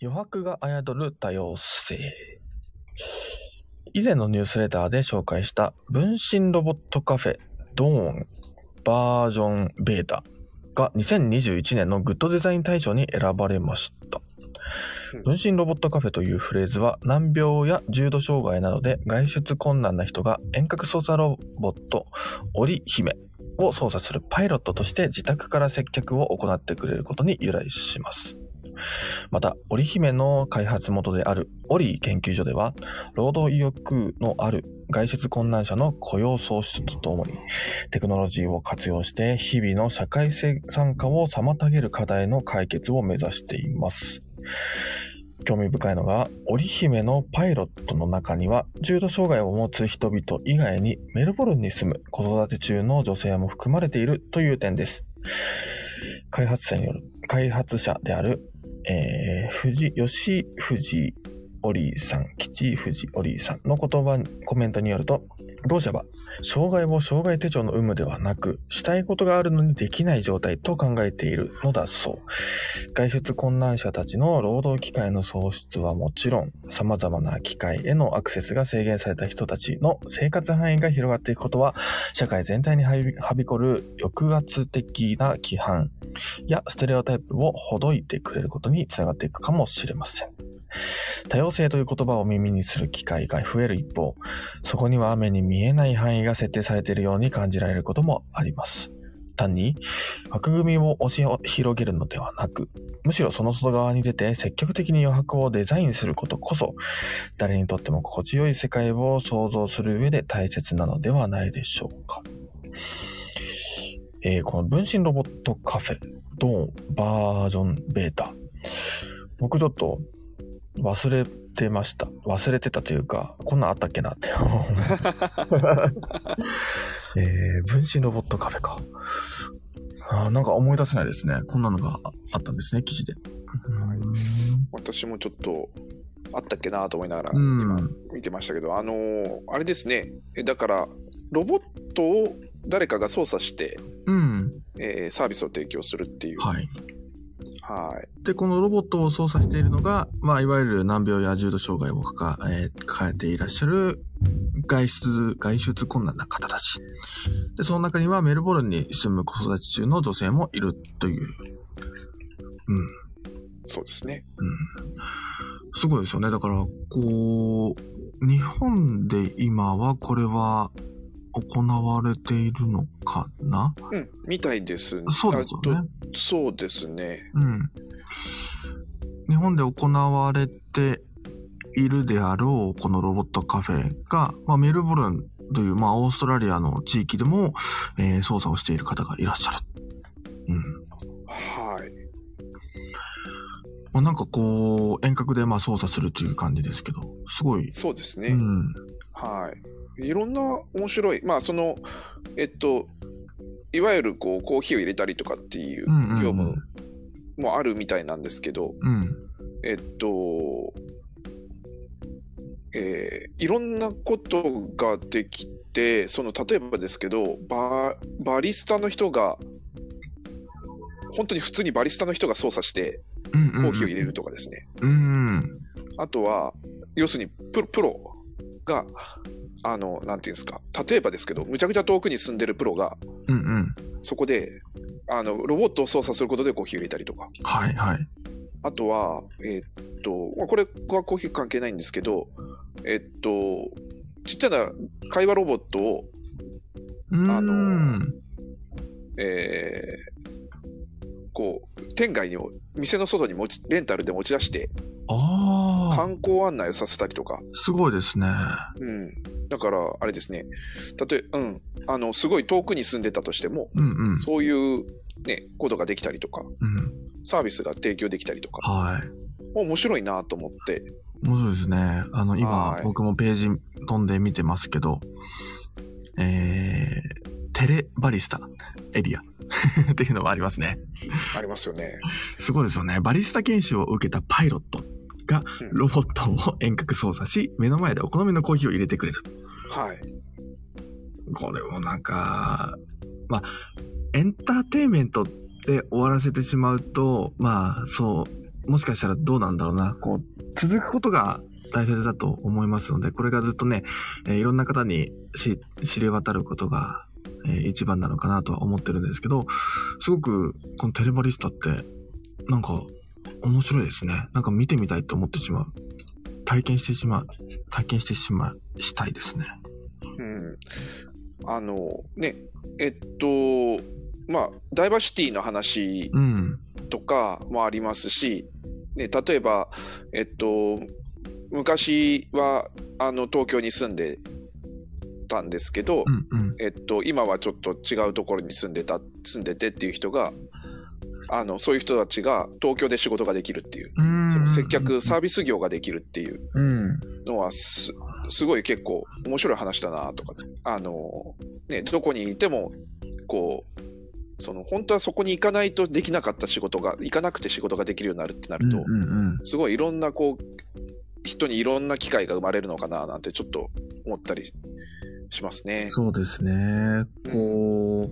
余白が宿る多様性。以前のニュースレターで紹介した分身ロボットカフェドーンバージョンベータが2021年のグッドデザイン大賞に選ばれましたうん。分身ロボットカフェというフレーズは難病や重度障害などで外出困難な人が遠隔操作ロボット織姫を操作するパイロットとして自宅から接客を行ってくれることに由来します。また、織姫の開発元であるオリー研究所では、労働意欲のある外出困難者の雇用創出とともに、テクノロジーを活用して日々の社会性参加を妨げる課題の解決を目指しています。興味深いのが、織姫のパイロットの中には、重度障害を持つ人々以外にメルボルンに住む子育て中の女性も含まれているという点です。開発者による、開発者である、えー、富士、吉富士織さん、吉井藤織さんの言葉、コメントによると、同社は、障害を障害手帳の有無ではなく、したいことがあるのにできない状態と考えているのだそう。外出困難者たちの労働機会の創出はもちろん、様々な機会へのアクセスが制限された人たちの生活範囲が広がっていくことは、社会全体にはびはびこる抑圧的な規範やステレオタイプをほどいてくれることにつながっていくかもしれません。多様性という言葉を耳にする機会が増える一方、そこには目に見えない範囲が設定されているように感じられることもあります。単に枠組みを押し広げるのではなく、むしろその外側に出て積極的に余白をデザインすることこそ、誰にとっても心地よい世界を想像する上で大切なのではないでしょうか。えーこの分身ロボットカフェ、ドーンバージョンベータ。僕ちょっと忘れてました。忘れてたというか、こんなんあったっけなって。えー、分身ロボットカフェか。あーなんか思い出せないですね。こんなのがあったんですね、記事で。私もちょっとあったっけなと思いながらうん今見てましたけど、あのーあれですねえだからロボットを誰かが操作して、うん。えーサービスを提供するっていうはい。はいで、このロボットを操作しているのが、まあ、いわゆる難病や重度障害を抱ええー抱えていらっしゃる外出、外出困難な方たち。で、その中にはメルボルンに住む子育て中の女性もいるという。うん。そうですねうん。すごいですよね。だから、こう、日本で今はこれは行われているのかな？うんみたいですそうですよね。そうですねうん。日本で行われているであろう、このロボットカフェが、まあ、メルボルンという、まあ、オーストラリアの地域でも、えー操作をしている方がいらっしゃる。うん。はいまあ、なんかこう、遠隔でまあ操作するという感じですけど、すごい。そうですね、うん。はい。いろんな面白い、まあその、えっと、いわゆるこうコーヒーを入れたりとかっていううんうんうん業務もあるみたいなんですけど、うん。えっと、えーいろんなことができて、その例えばですけど、ババリスタの人が、本当に普通にバリスタの人が操作してうんうんうん。コーヒーを入れるとかですね。うん。あとは、要するにプロが、あの、なんていうんですか、例えばですけど、むちゃくちゃ遠くに住んでるプロが、うんうん。そこで、あの、ロボットを操作することでコーヒーを入れたりとか、はいはい。あとは、えーっと、まあこれはコーヒー関係ないんですけど、えっと、ちっちゃな会話ロボットを。あのえーこう、店外に、店の外に持ち、レンタルで持ち出して、ああ、観光案内をさせたりとか、すごいですね。うん。だから、あれですね。例え、うん。あの、すごい遠くに住んでたとしても、うんうん。そういうね、ことができたりとか、うん。サービスが提供できたりとか、はい。面白いなと思って、面白いですね。あの、今はい、僕もページ飛んで見てますけど、えー、テレバリスタエリア っていうのもありますね。ありますよね。すごいですよね。バリスタ研修を受けたパイロットがうんロボットを遠隔操作し、目の前でお好みのコーヒーを入れてくれる。はい。これもなんか、まあ、エンターテインメントで終わらせてしまうと、まあ、そう、もしかしたらどうなんだろうな。こう、続くことが大切だと思いますので、これがずっとね、えーいろんな方にし知れ渡ることがえー一番なのかなとは思ってるんですけど、すごくこのテレバリスタって、なんか面白いですね。なんか見てみたいと思ってしまう。体験してしまう。体験してしまう、したいですね。うん。あの、ね、えっと、まあ、ダイバーシティの話うん。とかもありますし、ね、例えば、えっと、昔はあの東京に住んでたんですけど、うんうん。えっと、今はちょっと違うところに住んでた住んでてっていう人があのそういう人たちが東京で仕事ができるっていう、うんその接客サービス業ができるっていううん。のはすすごい結構面白い話だなとかねあのねどこにいてもこうその本当はそこに行かないとできなかった仕事が行かなくて仕事ができるようになるってなると、うんうんすごいいろんなこう人にいろんな機会が生まれるのかななんてちょっと思ったりしますね。そうですね。こう、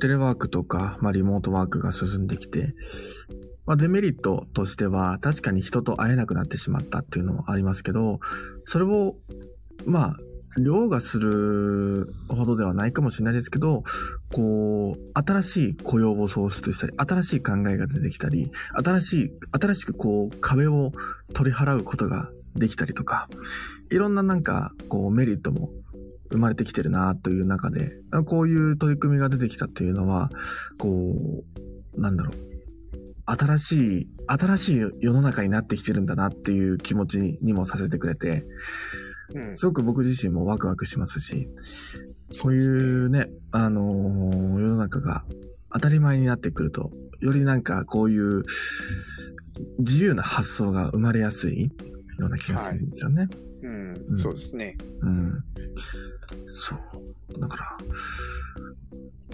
テレワークとか、まあ、リモートワークが進んできて、まあ、デメリットとしては、確かに人と会えなくなってしまったっていうのもありますけど、それを、まあ、凌駕するほどではないかもしれないですけど、こう、新しい雇用を創出したり、新しい考えが出てきたり、新しい、新しくこう、壁を取り払うことができたりとか、いろんななんか、こう、メリットも生まれてきてるなという中で、こういう取り組みが出てきたっていうのは、こう、なんだろう。新しい、新しい世の中になってきてるんだなっていう気持ちにもさせてくれて、うん、すごく僕自身もワクワクしますし、そういうね、あのー世の中が当たり前になってくると、よりなんかこういう自由な発想が生まれやすいような気がするんですよね。うんうんそうですね。うん。そう。だか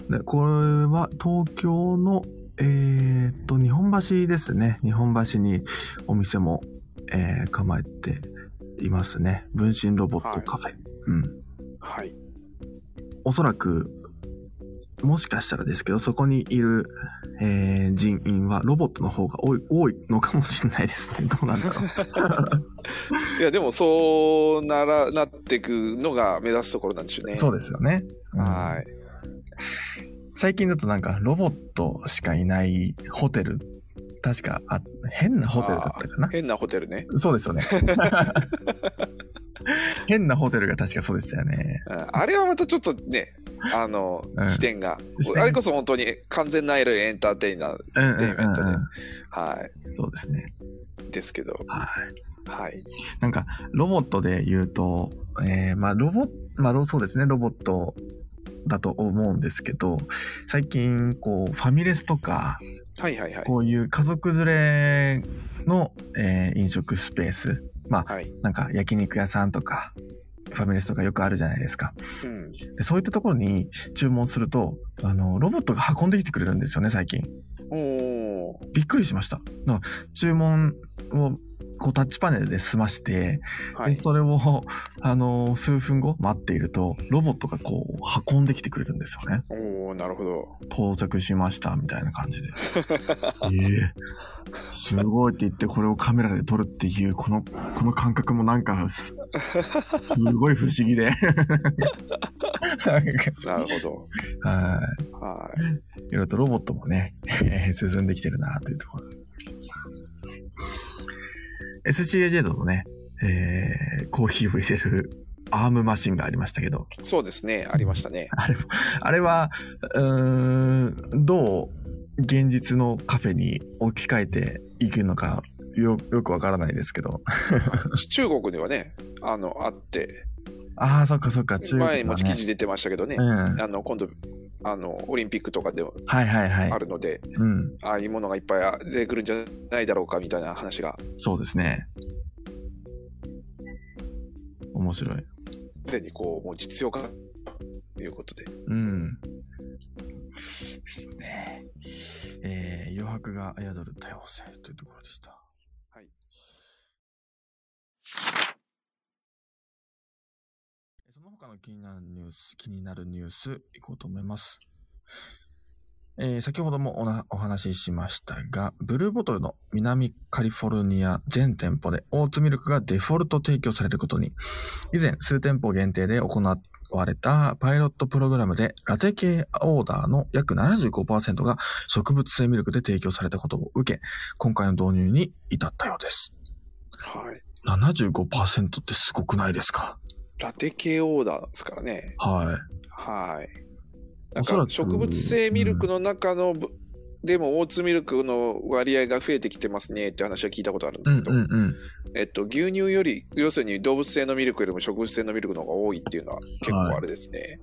ら、ね、これは東京の、えーっと、日本橋ですね。日本橋にお店も、えー構えていますね。分身ロボットカフェ。うん。はい。おそらく、もしかしたらですけど、そこにいる、えー人員はロボットの方が多い、多いのかもしれないですね。どうなんだろう。いやでもそうならなっていくのが目指すところなんでしょうね。そうですよね。うんはい。最近だとなんかロボットしかいないホテル、確か、あ、変なホテルだったかな変なホテルね。そうですよね。変なホテルが確かそうでしたよね。うんあれはまたちょっとね、あの、うん視点が視点あれこそ本当に完全なるエンターテイナー、うんうんテイメントでうんうんはそうですね。い。ですけど、はい。はい。なんか、ロボットで言うと、えー、まあ、ロボまあ、そうですね、ロボットだと思うんですけど、最近、こう、ファミレスとか、はいはいはい。こういう家族連れの、えー飲食スペース、まあ、はい。なんか焼肉屋さんとか、ファミレスとかよくあるじゃないですか。うん。でそういったところに注文すると、あの、ロボットが運んできてくれるんですよね、最近。おーびっくりしました。だから注文をこうタッチパネルで済まして、はいで。それを、あの、数分後待っていると、ロボットがこう運んできてくれるんですよね。おーなるほど。到着しました、みたいな感じで。ええすごいって言ってこれをカメラで撮るっていう、この、この感覚もなんか、すすごい不思議で。なるほど。はい。はい。いろいろとロボットもね、えー進んできてるなというところ。SCAJ のね、えーコーヒーを入れるアームマシンがありましたけど、そうですね。ありましたね。あれ、あれは、うーん、どう現実のカフェに置き換えていくのか、よ、よくわからないですけど。中国ではね、あの、あって、ああ、そっかそっか、中国、ね。前も記事出てましたけどね、うん。あの、今度、あの、オリンピックとかでもはいはいはいあ。るので、うん。ああいうものがいっぱい出てくるんじゃないだろうかみたいな話が、そうですね。面白い。すでにこう、もう実用化ということで。うん。ですね。えー、余白が宿る多様性というところでした。はい。その他の気になるニュース、気になるニュース、いこうと思います。えー先ほどもおなお話ししましたが、ブルーボトルの南カリフォルニア全店舗でオーツミルクがデフォルト提供されることに、以前数店舗限定で行っわれたパイロットプログラムでラテ系オーダーの約75%が植物性ミルクで提供されたことを受け、今回の導入に至ったようです。はい。75%ってすごくないですか？ラテ系オーダーですからね。はい。はい。なんおそらくか植物性ミルクの中のぶ、でもオーツミルクの割合が増えてきてますねって話は聞いたことあるんでうんすけど、うんうん。えっと、牛乳より、要するに動物性のミルクよりも植物性のミルクの方が多いっていうのは結構あれですね。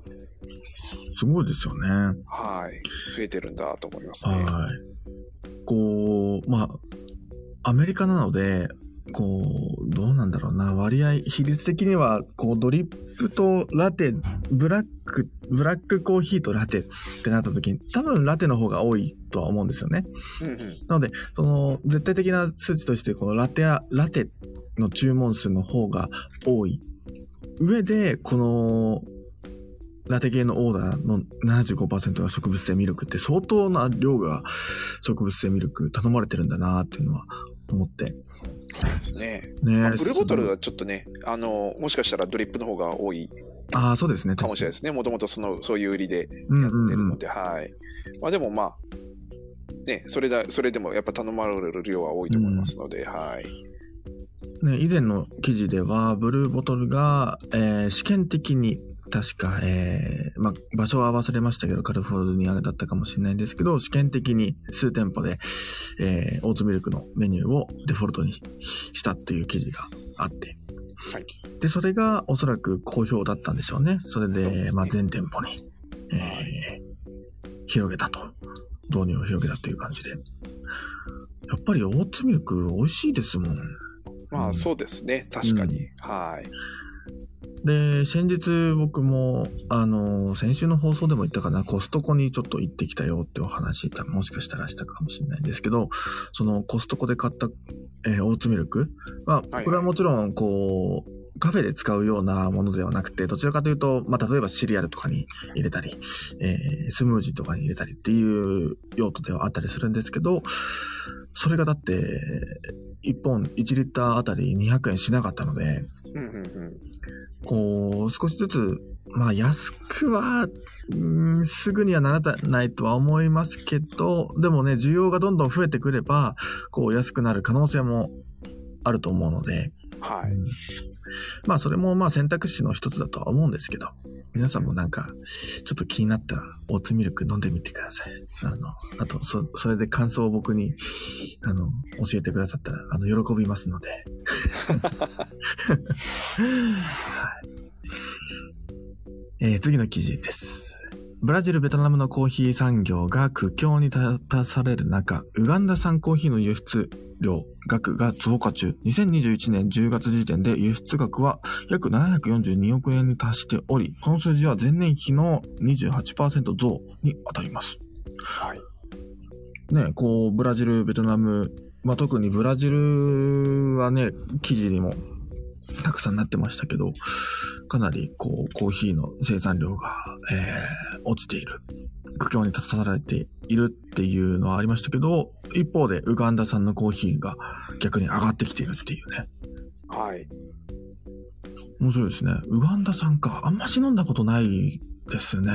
すごいですよね。はい。増えてるんだと思いますね。はい。こう、まあ、アメリカなので、こう、どうなんだろうな、割合、比率的には、こう、ドリップとラテ、ブラック、ブラックコーヒーとラテってなった時に、多分ラテの方が多いとは思うんですよね。うんうん。なので、その、絶対的な数値として、このラテや、ラテの注文数の方が多い。上で、この、ラテ系のオーダーの75%が植物性ミルクって相当な量が植物性ミルク頼まれてるんだなっていうのは思って。ですね。ねルーボトルははちょっとね、あの、もしかしたらドリップの方が多いああ、そうですね。かもしれないですね。もともとその、そういう売りでうんやってうんうんるので、はい。まあでもまあ、ね、それだ、それでもやっぱ頼まれる量は多いと思いますので、はい。ね、以前の記事では、ブルーボトルが、えー試験的に、確か、えーまあ、場所は忘れましたけど、カリフォルニアだったかもしれないんですけど、試験的に数店舗で、えーオーツミルクのメニューをデフォルトにしたっていう記事があって。はいで、それがおそらく好評だったんでしょうね。それでまあ、全店舗に、えー広げたと。導入を広げたという感じで。やっぱりオーツミルク美味しいですもん。まあそうですね、確かに。はい。で、先日僕も、あの、先週の放送でも言ったかな、コストコにちょっと行ってきたよってお話、もしかしたらしたかもしれないんですけど、そのコストコで買った、えーオーツミルクは、はい。これはもちろん、こう、カフェで使うようなものではなくて、どちらかというと、まあ、例えばシリアルとかに入れたり、えースムージーとかに入れたりっていう用途ではあったりするんですけど、それがだって、1本1リッターあたり200円しなかったので、うんうんうん。こう、少しずつ、まあ安くは、うんすぐにはならないとは思いますけど、でもね、需要がどんどん増えてくれば、こう安くなる可能性もあると思うので、はい。まあそれもまあ選択肢の一つだとは思うんですけど、皆さんもなんか、ちょっと気になったら、オーツミルク飲んでみてください。あの、あと、そ、それで感想を僕に、あの、教えてくださったら、あの、喜びますので。はいえー次の記事です。ブラジル、ベトナムのコーヒー産業が苦境に立たされる中、ウガンダ産コーヒーの輸出量額が増加中。2021年10月時点で輸出額は約742億円に達しており、この数字は前年比の28%増に当たります。はい。ね、こう、ブラジル、ベトナム、まあ、特にブラジルはね、記事にもたくさんなってましたけど、かなりこう、コーヒーの生産量が、えー落ちている。苦境に立たされているっていうのはありましたけど、一方でウガンダ産のコーヒーが逆に上がってきているっていうね。はい。面白いですね。ウガンダ産か。あんまし飲んだことないですね。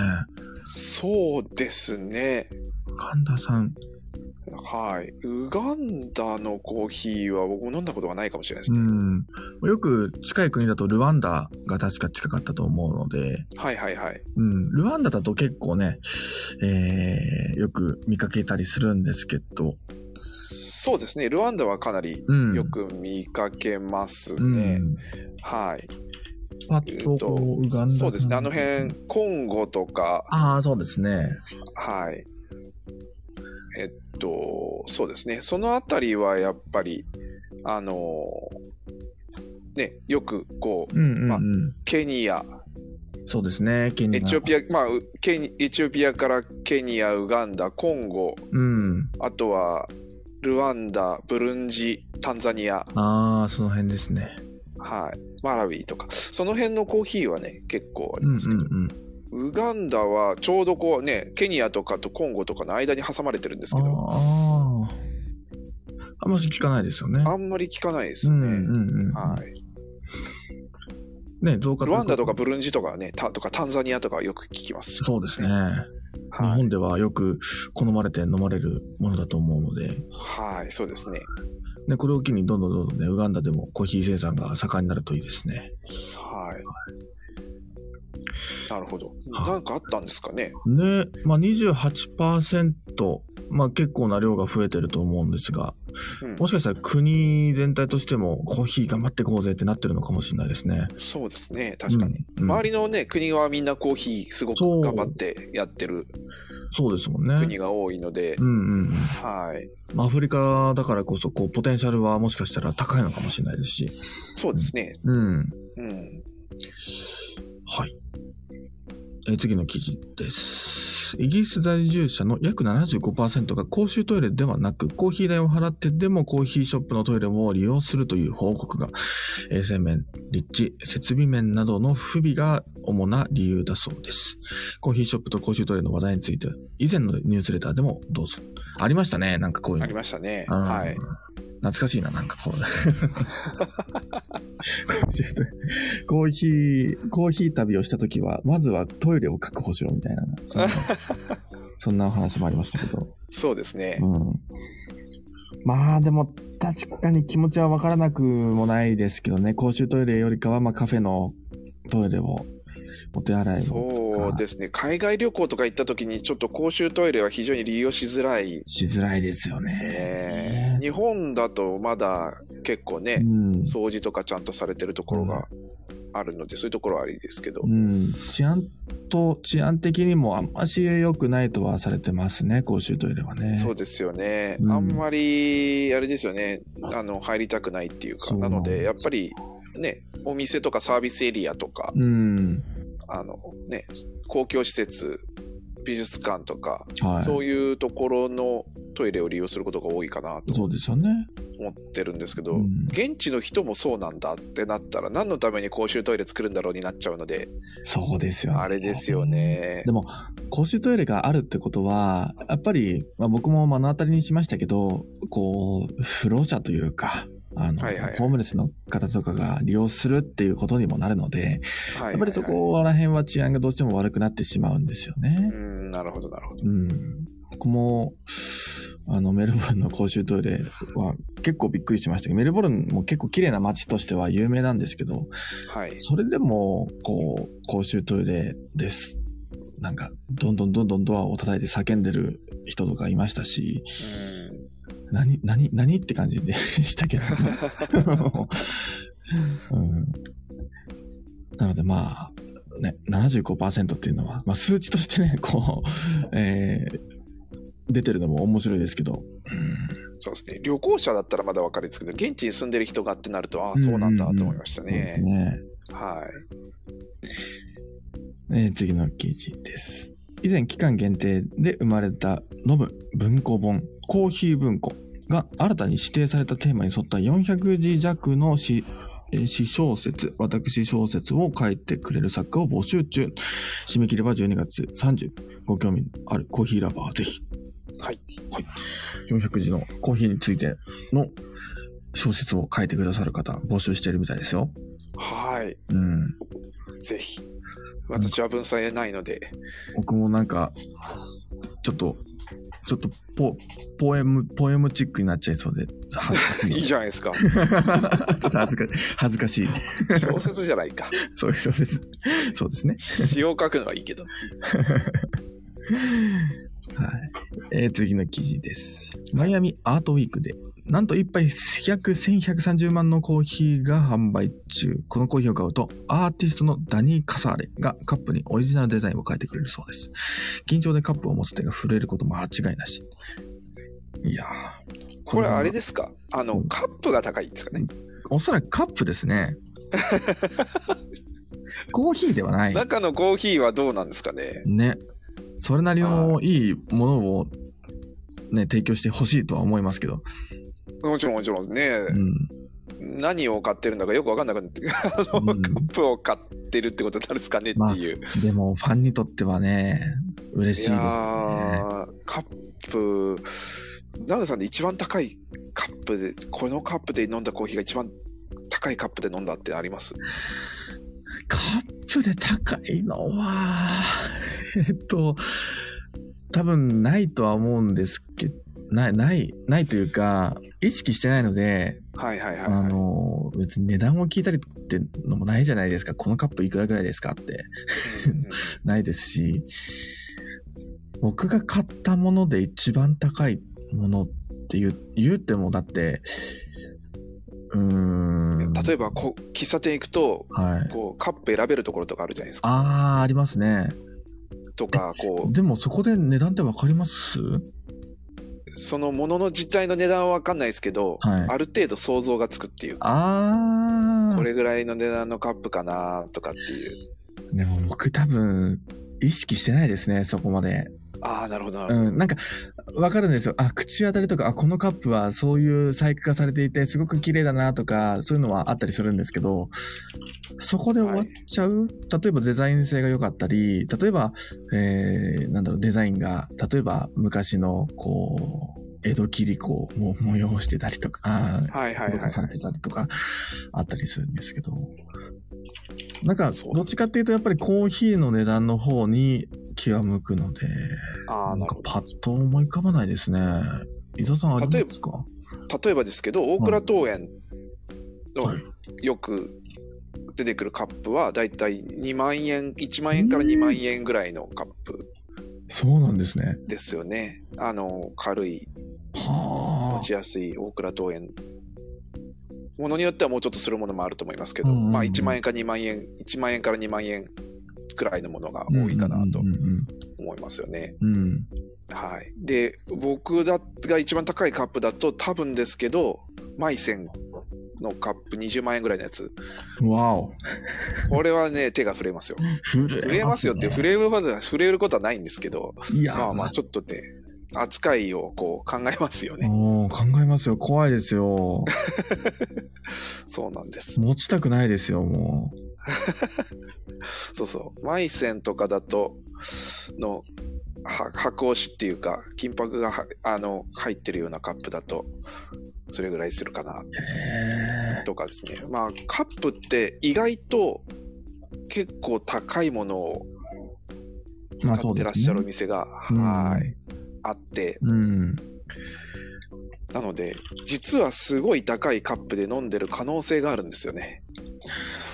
そうですね。ウガンダ産。はい。ウガンダのコーヒーは僕も飲んだことがないかもしれないですうね。ん。よく近い国だとルワンダが確か近かったと思うので、はいはいはい。うん。ルワンダだと結構ね、えー、よく見かけたりするんですけど、そうですね。ルワンダはかなりうん。よく見かけますうん、ね。はい。パッととウガンダ産そうですね。あの辺、コンゴとか、ああ、そうですね。はい。えっと、そうですね。そのあたりはやっぱり、あのね、よくこう、うんうんうん。まあケニア、そうですね。ケニア。エチオピア、まあ、うケニエチオピアからケニア、ウガンダ、コンゴ、うん。あとはルワンダ、ブルンジ、タンザニア、ああ、その辺ですね。はい、マラウィとか、その辺のコーヒーはね、結構ありうんうますけど、んうん。ウガンダはちょうどこうね、ケニアとかとコンゴとかの間に挟まれてるんですけど、ああ。あんまし聞かないですよね。あんまり聞かないですよね。うんうんうん。はい。ね、増加ルワンダとかブブルンジとかね、タとかタンザニアとかよく聞きます。そうですね。日はい本。ではよく好まれて飲まれるものだと思うので、はい、そうですね。ね、これを機にどんどんどんどんね、ウガンダでもコーヒー生産が盛んになるといいですね。はい。なるほど。はいなんかあったんですかね？ね、まあ28%、まあ結構な量が増えてると思うんですが、うんもしかしたら国全体としてもコーヒー頑張ってこうぜってなってるのかもしれないですね。そうですね。確かに。うん。うん周りのね、国はみんなコーヒーすごく頑張ってやってるそうですもんね。国が多いのでう、んうんうん。はい。まあアフリカだからこそ、こう、ポテンシャルはもしかしたら高いのかもしれないですし。そうですね。うん。うん。はい。えー次の記事です。イギリス在住者の約75%が公衆トイレではなく、コーヒー代を払ってでもコーヒーショップのトイレを利用するという報告が、衛生面、立地、設備面などの不備が主な理由だそうです。コーヒーショップと公衆トイレの話題について、以前のニュースレターでもどうぞ。ありましたね、なんかこういうのあり。ましたね。うんはい。懐かしいな、なんかこう。コーヒー、コーヒー旅をしたときは、まずはトイレを確保しろみたいな、そんな そんなお話もありましたけど。そうですね。うん。まあでも、確かに気持ちはわからなくもないですけどね、公衆トイレよりかは、まあカフェのトイレを、お手洗いそうですね。海外旅行とか行った時にちょっと公衆トイレは非常に利用しづらいしづらいですよねね。。日本だとまだ結構ね、うん。掃除とかちゃんとされてるところがあるので、そういうところはありですけど。うん、治安と、治安的にもあんまし良くないとはされてますね、公衆トイレはね。そうですよね。うんあんまり、あれですよね。あの、入りたくないっていうか。なので、やっぱり、ね、お店とかサービスエリアとか、うん。あの、ね、公共施設、美術館とか、はい。そういうところのトイレを利用することが多いかなとそうですよね。思ってるんですけど、うん現地の人もそうなんだってなったら、何のために公衆トイレ作るんだろうになっちゃうので、そうですよね。あれですよねで。も、公衆トイレがあるってことは、やっぱり、まあ、僕も目の当たりにしましたけど、こう、不老者というか、あの、はいはいはいホームレスの方とかが利用するっていうことにもなるので、はいやっぱりそこら辺は治安がどうしても悪くなってしまうんですよね。うん、なるほど、なるほど。うん。僕も、あの、メルボルンの公衆トイレは結構びっくりしましたけど、メルボルンも結構綺麗な街としては有名なんですけど、はい。それでも、こう、公衆トイレです。なんか、どんどんどんどんドアを叩いて叫んでる人とかいましたし、うん何、何、何って感じで したけど、うん。なのでまあ、ね、75%っていうのは、まあ数値としてね、こう、えー、出てるのも面白いですけど、うんそうですね。旅行者だったらまだ分かるんですけど、現地に住んでる人がってなると、ああ、そうなんだと思いましたそうですね。ね。はい。えー次の記事です。以前期間限定で生まれた飲む文庫本、コーヒー文庫が新たに指定されたテーマに沿った400字弱の詩小説、私小説を書いてくれる作家を募集中。締め切りは12月30。ご興味のあるコーヒーラバーはぜひ。はい。はい。400字のコーヒーについての小説を書いてくださる方募集しているみたいですよ。はい。うん。ぜひ。私は文才ないので、僕もなんか、ちょっと、ちょっとポ、ポエム、ポエムチックになっちゃいそうで。は いいじゃないですか。ちょっと恥ずか恥ずかしい。小説じゃないか。そういうそうです。そうですね。詩を書くのはいいけど。はい。えー次の記事です。マイアミアートウィークで、なんと一杯約1130万のコーヒーが販売中。このコーヒーを買うと、アーティストのダニー・カサーレがカップにオリジナルデザインを変えてくれるそうです。緊張でカップを持つ手が震えることも間違いなし。いやーこれあれでですか？あの、うんカップが高いんですかね？おそらくカップですね。コーヒーではない。中のコーヒーはどうなんですかね？ね。それなりのいいものをね、提供してほしいとは思いますけど。もちろんもちろんね、うん。何を買ってるんだかよくわかんなくなって、あの、うんカップを買ってるってことになるんですかねっていう。でも、ファンにとってはね、嬉しいですやね。ーカップ、長野さんで一番高いカップで、このカップで飲んだコーヒーが一番高いカップで飲んだってあります？カップで高いのは、えっと、多分ないとは思うんですけど、ない、ない、ないというか、意識してないので、はいはいはい、はい。あの、別に値段を聞いたりってのもないじゃないですか。このカップいくらぐらいですかって。ないですし、僕が買ったもので一番高いものって言う言ってもだって、うーん。例えばこう喫茶店行くとはい。こうカップ選べるところとかあるじゃないですか。あー、ありますね。とかこでもそこで値段ってわかります？うそのものの実態の値段は分かんないですけど、はいある程度想像がつくっていうかあー。これぐらいの値段のカップかなとかっていう。でも僕多分、意識してないですね、そこまで。ああなるほど。うん、なんか、わかるんですよ。あ、口当たりとか、あ、このカップはそういう細工がされていて、すごく綺麗だなとか、そういうのはあったりするんですけど、そこで終わっちゃう、例えばデザイン性が良かったり、例えば、えー、なんだろう、デザインが、例えば昔の、こう、江戸切子を催してたりとか、あーはいはいはい。施されてたりとかあったりするんですけど、なんか、どっちかっていうと、やっぱりコーヒーの値段の方に気が向くので、ああなん。かパッと思い浮かばないですね。伊田さんありますか？例えばですけど大倉桃園のはいよく出てくるカップはだいたい2万円1万円から2万円ぐらいのカップそうなんですね。ですよね。あの軽いは持ちやすい大倉桃園ものによってはもうちょっとするものもあると思いますけど、うんうんうんまあ1万円か2万円1万円から2万円くらいのものがあ。多いかなと思いますよね。はい、で僕だが一番高いカップだと多分ですけどマイセンのカップ20万円ぐらいのやつうんわお。これはね手が触れますよ震触れますよって触れれることは触れることはないんですけどいや、まあまあちょっとね扱いをこう考えますよね考えますよ。怖いですよ。そうなんです持ちたくないですよ、も そうそう。マイセンとかだとのは白押しっていうか金箔がはあの入ってるようなカップだとそれぐらいするかな。とかですね。まあカップって意外と結構高いものを使ってらっしゃるお店が、うん。はい。あって。うん。なので実はすごい高いカップで飲んでる可能性があるんですよね、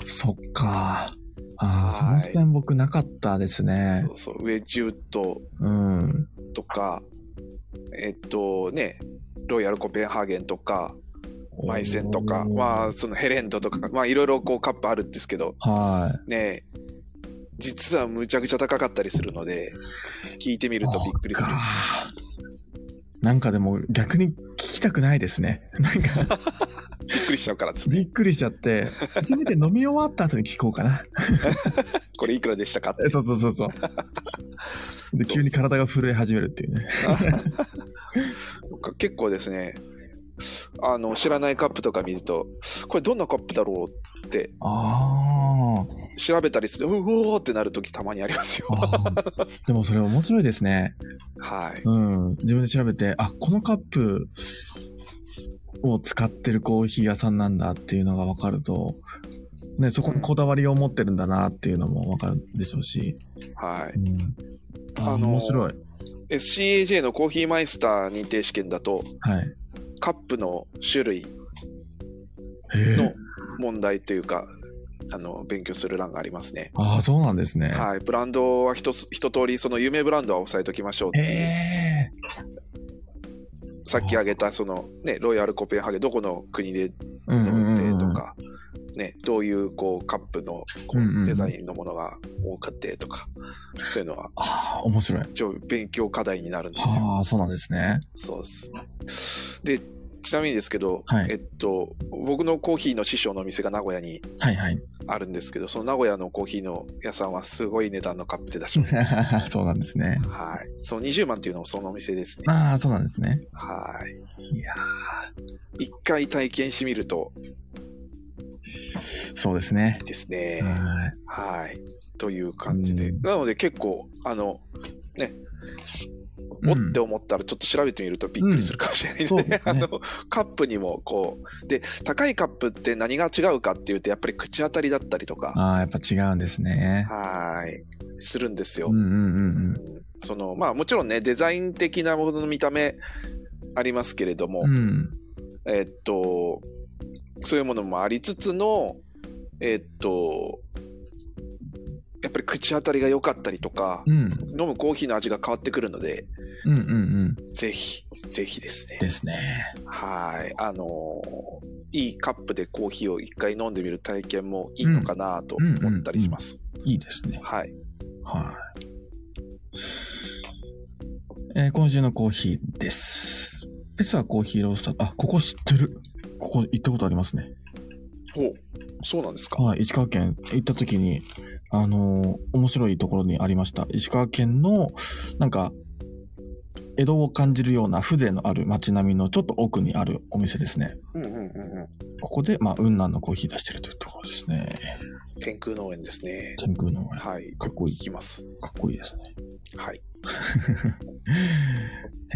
そっか。ああ、そはいの視点僕なかったですねそ。うそうウェッジウッドうん。とかえっとねロイヤルコペンハーゲンとかマイセンとかまあそのヘレンドとかまあいろいろこうカップあるんですけどはい。ね実はむちゃくちゃ高かったりするので聞いてみるとびっくりするなんかでも逆に聞きたくないですね。なんかびっくりしちゃうからですねびっくりしちゃって、せめて飲み終わった後に聞こうかな。これいくらでしたかってえそうそうそうそう。で、急に体が震え始めるっていうね。結構ですねあの知らないカップとか見るとこれどんなカップだろうってあ調べたりするとうおーってなる時たまにありますよ。でもそれ面白いですね。はいうん。自分で調べて、あ、このカップを使ってるコーヒー屋さんなんだっていうのが分かると、ね、そこにこだわりを持ってるんだなっていうのも分かるでしょうし。はいうん。ああのー面白い。SCAJ のコーヒーマイスター認定試験だとはい。カップの種類へのえ。問題というかあの勉強する欄がありますねああ、そうなんですね。はいブランドは一つ一通りその有名ブランドは押さえときましょうってへいうえ。さっき挙げたそのねロイヤルコペンハーゲンどこの国でうんうんうんうんでとか、ね、どういうこうカップのデザインのものが多かってとか、そういうのはああ、面白い。一応勉強課題になるんですよ。はあ、そうなんですね。そうです。で、ちなみにですけど、はいえっと、僕のコーヒーの師匠のお店が名古屋にはいはい。あるんですけど、その名古屋のコーヒーの屋さんはすごい値段のカップで出します。そうなんですね。はい。その20万っていうのもそのお店ですね。ああ、そうなんですね。はい。いや一回体験してみるとーそうですねいい。ですね。はい。はい。という感じで。うんなので結構、あの、ね、うおって思ったらちょっと調べてみるとびっくりするかもしれないそうね。ですねあの、カップにもこう、で、高いカップって何が違うかっていうと、やっぱり口当たりだったりとか、ああ、やっぱ違うんですね。はい、するんですよ。うんうんうんその、まあもちろんね、デザイン的なものの見た目ありますけれども、うん。うん。えっと、そういうものもありつつの、えっと、やっぱり口当たりが良かったりとか、うん。飲むコーヒーの味が変わってくるので、うんうんうん。ぜひ、ぜひですね。ですね。はい。あのーいいカップでコーヒーを一回飲んでみる体験もいいのかなと思ったりします。いいですね。はい。はい。えー今週のコーヒーです。ペスはコーヒーロースター、あ、ここ知ってる。ここ行ったことありますね。ほう。そうなんですか。はい、石川県行った時に、あのー面白いところにありました。石川県の、なんか、江戸を感じるような風情のある街並みのちょっと奥にあるお店ですね。うんうんうんうん。ここで、まあ、雲南のコーヒー出してるというところですね。天空農園ですね。天空の、かはい。かっこいい聞きます。っこいいですね。はい。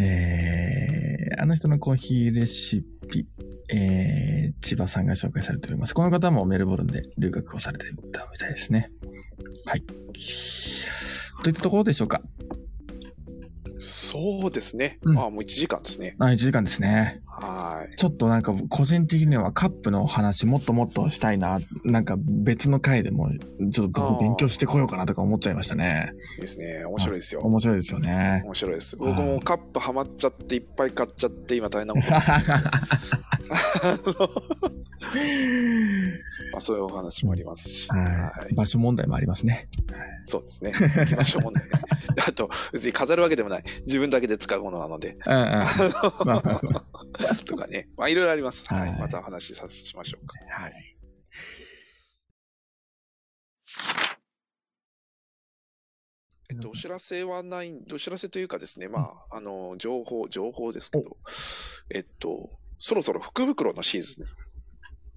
えー、あの人のコーヒーレシピ、えー、千葉さんが紹介されております。この方もメルボルンで留学をされていたみたいですね。はい。といったところでしょうか。そうですね。うんあもう1時間ですね。あ、1時間ですね。はい。ちょっとなんか個人的にはカップの話もっともっとしたいな。なんか別の回でもちょっと勉強してこようかなとか思っちゃいましたね。ですね。面白いですよ。面白いですよね。面白いです。はい僕もカップハマっちゃっていっぱい買っちゃって今大変なこと。まあそういうお話もありますし。は。はいい。場所問題もありますね。そうですね。行きましょうもんね。あと、別に飾るわけでもない。自分だけで使うものなので。とかね。まあいろいろあります。は。はいいまたお話しさしましょうか。はい。えっと、お知らせはない、お知らせというかですね、まあ、あの、情報、情報ですけど、えっと、そろそろ福袋のシーズンに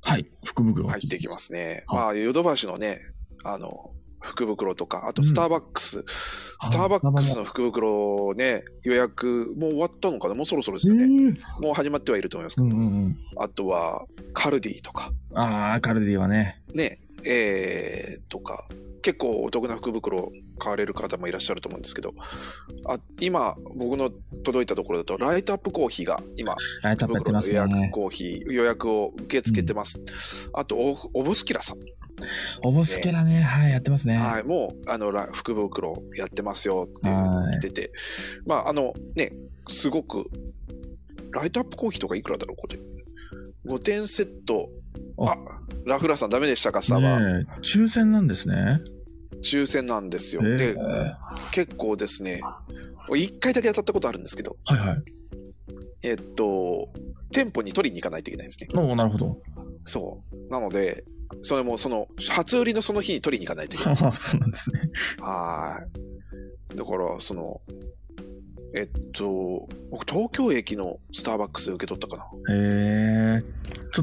はい。福袋。入ってきますね。はいまあ、ヨドバシのね、あの、福袋とか、あとうんスターバックス、スターバックスの福袋ね、予約、もう終わったのかな？もうそろそろですよね。うんもう始まってはいると思いますけど、うんうん。あとは、カルディとか、ああ、カルディはね。ね、えー、とか、結構お得な福袋買われる方もいらっしゃると思うんですけど、あ今、僕の届いたところだと、ライトアップコーヒーが今、ライトアップ。コーヒー、予約を受け付けてます。あと、オオブスキラさん。おぼすけらね、はい、やってますね。はい、もう、あの、ら福袋やってますよっていうのはいが来てて、まあ、あの、ね、すごく、ライトアップコーヒーとかいくらだろう、これ。5点セット。ああ、ラフラーさんダメでしたか、スタバ。抽選なんですね。抽選なんですよ。で、結構ですね、1回だけ当たったことあるんですけど、はいはい。えっと、店舗に取りに行かないといけないんですね。おなるほど。そう。なので、それもその、初売りのその日に取りに行かないといけない。ああ、そうなんですね。はい。だから、その、えっと、僕、東京駅のスターバックスで受け取ったかな。へえ。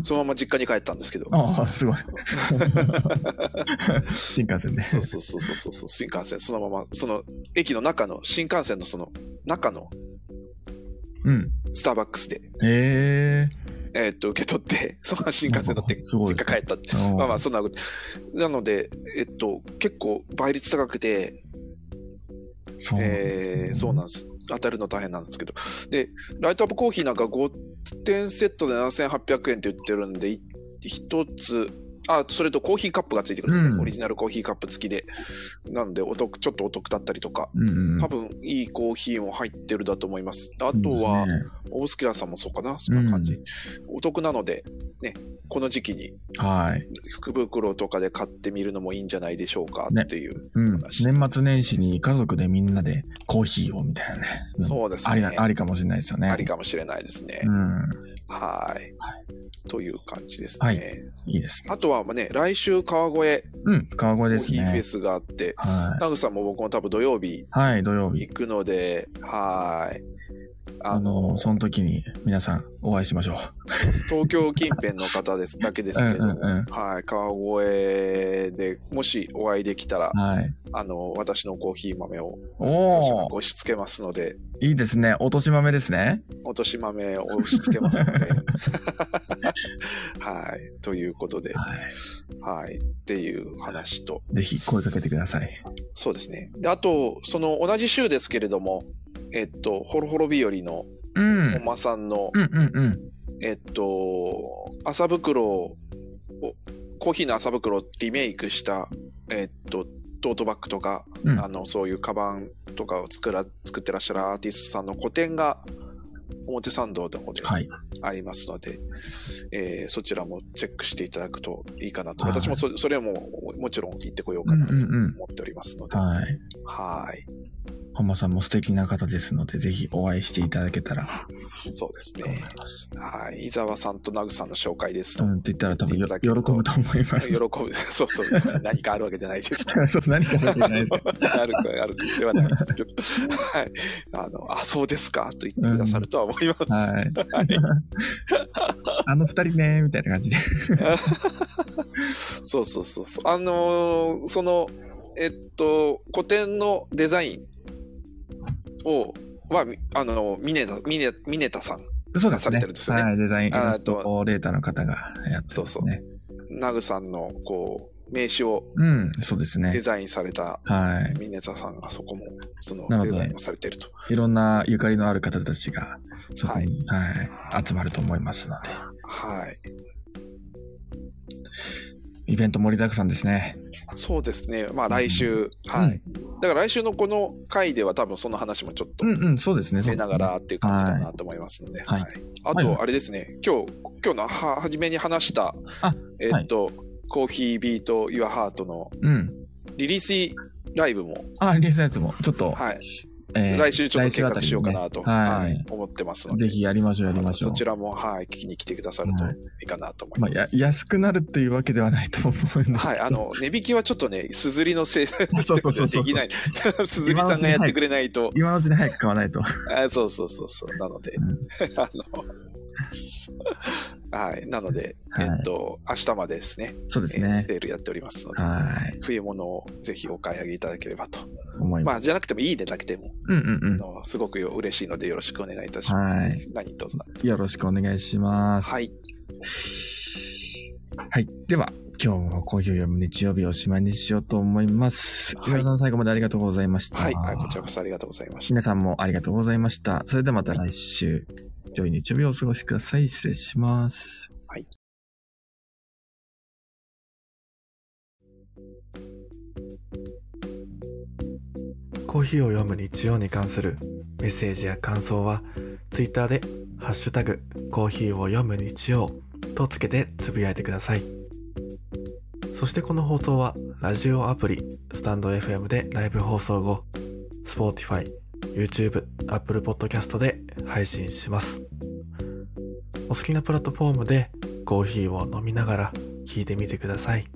そのまま実家に帰ったんですけど。ああ、すごい。新幹線で。そうそうそうそうそう、新幹線、そのまま、その、駅の中の、新幹線のその、中のうん。スターバックスで、へえ。えっと、受け取って、そのまま新幹線乗って、実家帰ったって。ままあまあ、そんなこと。なので、えっと、結構倍率高くて、そうなんですねえーそうなんです。当たるの大変なんですけど。で、ライトアップコーヒーなんか5点セットで7800円って言ってるんで、い一つ、あ、それとコーヒーカップがついてくるんですね。うんオリジナルコーヒーカップ付きで。なので、お得、ちょっとお得だったりとか。うんうん。多分、いいコーヒーも入ってるだと思います。あとは、ねオブスキラーさんもそうかな。そんな感じ。うんお得なので、ね、この時期にはい。福袋とかで買ってみるのもいいんじゃないでしょうかねっていう。うん。年末年始に家族でみんなでコーヒーをみたいなね。んそうですねありなありかもしれないですよね。ありかもしれないですね。うん。はい。という感じですね。はいいいですね。あとはまあね、来週川越うん。川コー越ですね。ヒーフェスがあって、はナグさんも僕も多分土曜日い。はい、土曜日。行くので、はい。あの、その時に皆さんお会いしましょう。東京近辺の方ですだけですけども、うんうんうんはい、川越でもしお会いできたら、はい。あの、私のコーヒー豆を押し付けますので、いいですね。落とし豆ですね。落とし豆を押し付けますので、はい、ということで、ははい、っていう話と、い。ぜひ声かけてください。そうですね。で、あと、その同じ週ですけれども、えっと、ホロホロ日和のうん。本間さんの、うんうんうん。えっと、麻袋を、コーヒーの麻袋をリメイクした、えっと、トートバッグとか、うんあの、そういうカバンとかを作ら、作ってらっしゃるアーティストさんの個展が、表参道の方ではい。ありますので、えーそちらもチェックしていただくといいかなと。はい私もそそれももちろん行ってこよううんかなとうんうん。思っておりますので、はい。はい。本間さんも素敵な方ですので、ぜひお会いしていただけたらそうですね。はい。伊沢さんとナグさんの紹介ですと。うんって言ったら多分喜ぶと思います。喜ぶ。そうそう。何かあるわけじゃないですけど。そう、何かわけない。あるかあるではないですけど。はい。あの、あ、そうですかと言ってくださるとは思います。はい。は いあの二人ね、みたいな感じで。そうそうそうそう。あのーその、えっと、古典のデザインを、は、みあの、ミネタ、ミネ、ミネタさん、されそうですねてるんですよねはい、デザイン、イあーラストレーターの方がやってますね。ナグさんの、こう、名刺をうん、そうですね。デザインされたはい。ミネタさんがそこも、そのデザインをされてると。いろんなゆかりのある方たちが、そこに、はい、集まると思いますので。はい。イベント盛りだくさんですね。そうですね。まあ来週、はい。だから来週のこの回では多分その話もちょっとうんうん、そうですね。出ながらっていう感じかなと思いますので。はいはいあはいはいと、あれですね、今日、今日のは、初めに話したあ、えっと、コーヒービート Your Heart のうん。リリースライブも、あ、リリースのやつも、ちょっと、はい。えー来週ちょっと計画しようかなと、ねははいい思ってますので。ぜひやりましょう、やりましょう。そちらも、はい、聞きに来てくださるといはいいかなと思いまあ、ます。や安くなるというわけではないと思うんで。はい、あの、値引きはちょっとね、すずりのせいできない。すずりさんがやってくれないと。今のうちに早く買わないと。あそうそうそうそう。なので、うん あの、はい。なので、はいえっと、明日までですね、そうですえーね。セールやっておりますので、はい。冬物をぜひお買い上げいただければと。思います。まあ、じゃなくてもいいねだけでも、うんうんあのすごくよ嬉しいのでよろしくお願いいたします。はい何卒なんですうん。よろしくお願いします。はい。はい。では、今日もコーヒーを読む日曜日をおしまいにしようと思います。はいさん最後までありがとうございました。はい。はいこちらこそありがとうございました。皆さんもありがとうございました。それではまた来週、良い日曜日をお過ごしください。失礼します。はい。コーヒーを読む日曜に関するメッセージや感想は、ツイッターで、ハッシュタグ、コーヒーを読む日曜とつけてつぶやいてください。そしてこの放送は、ラジオアプリ、スタンド FM でライブ放送後、Spotify、YouTube、Apple Podcast で配信します。お好きなプラットフォームでコーヒーを飲みながら聞いてみてください。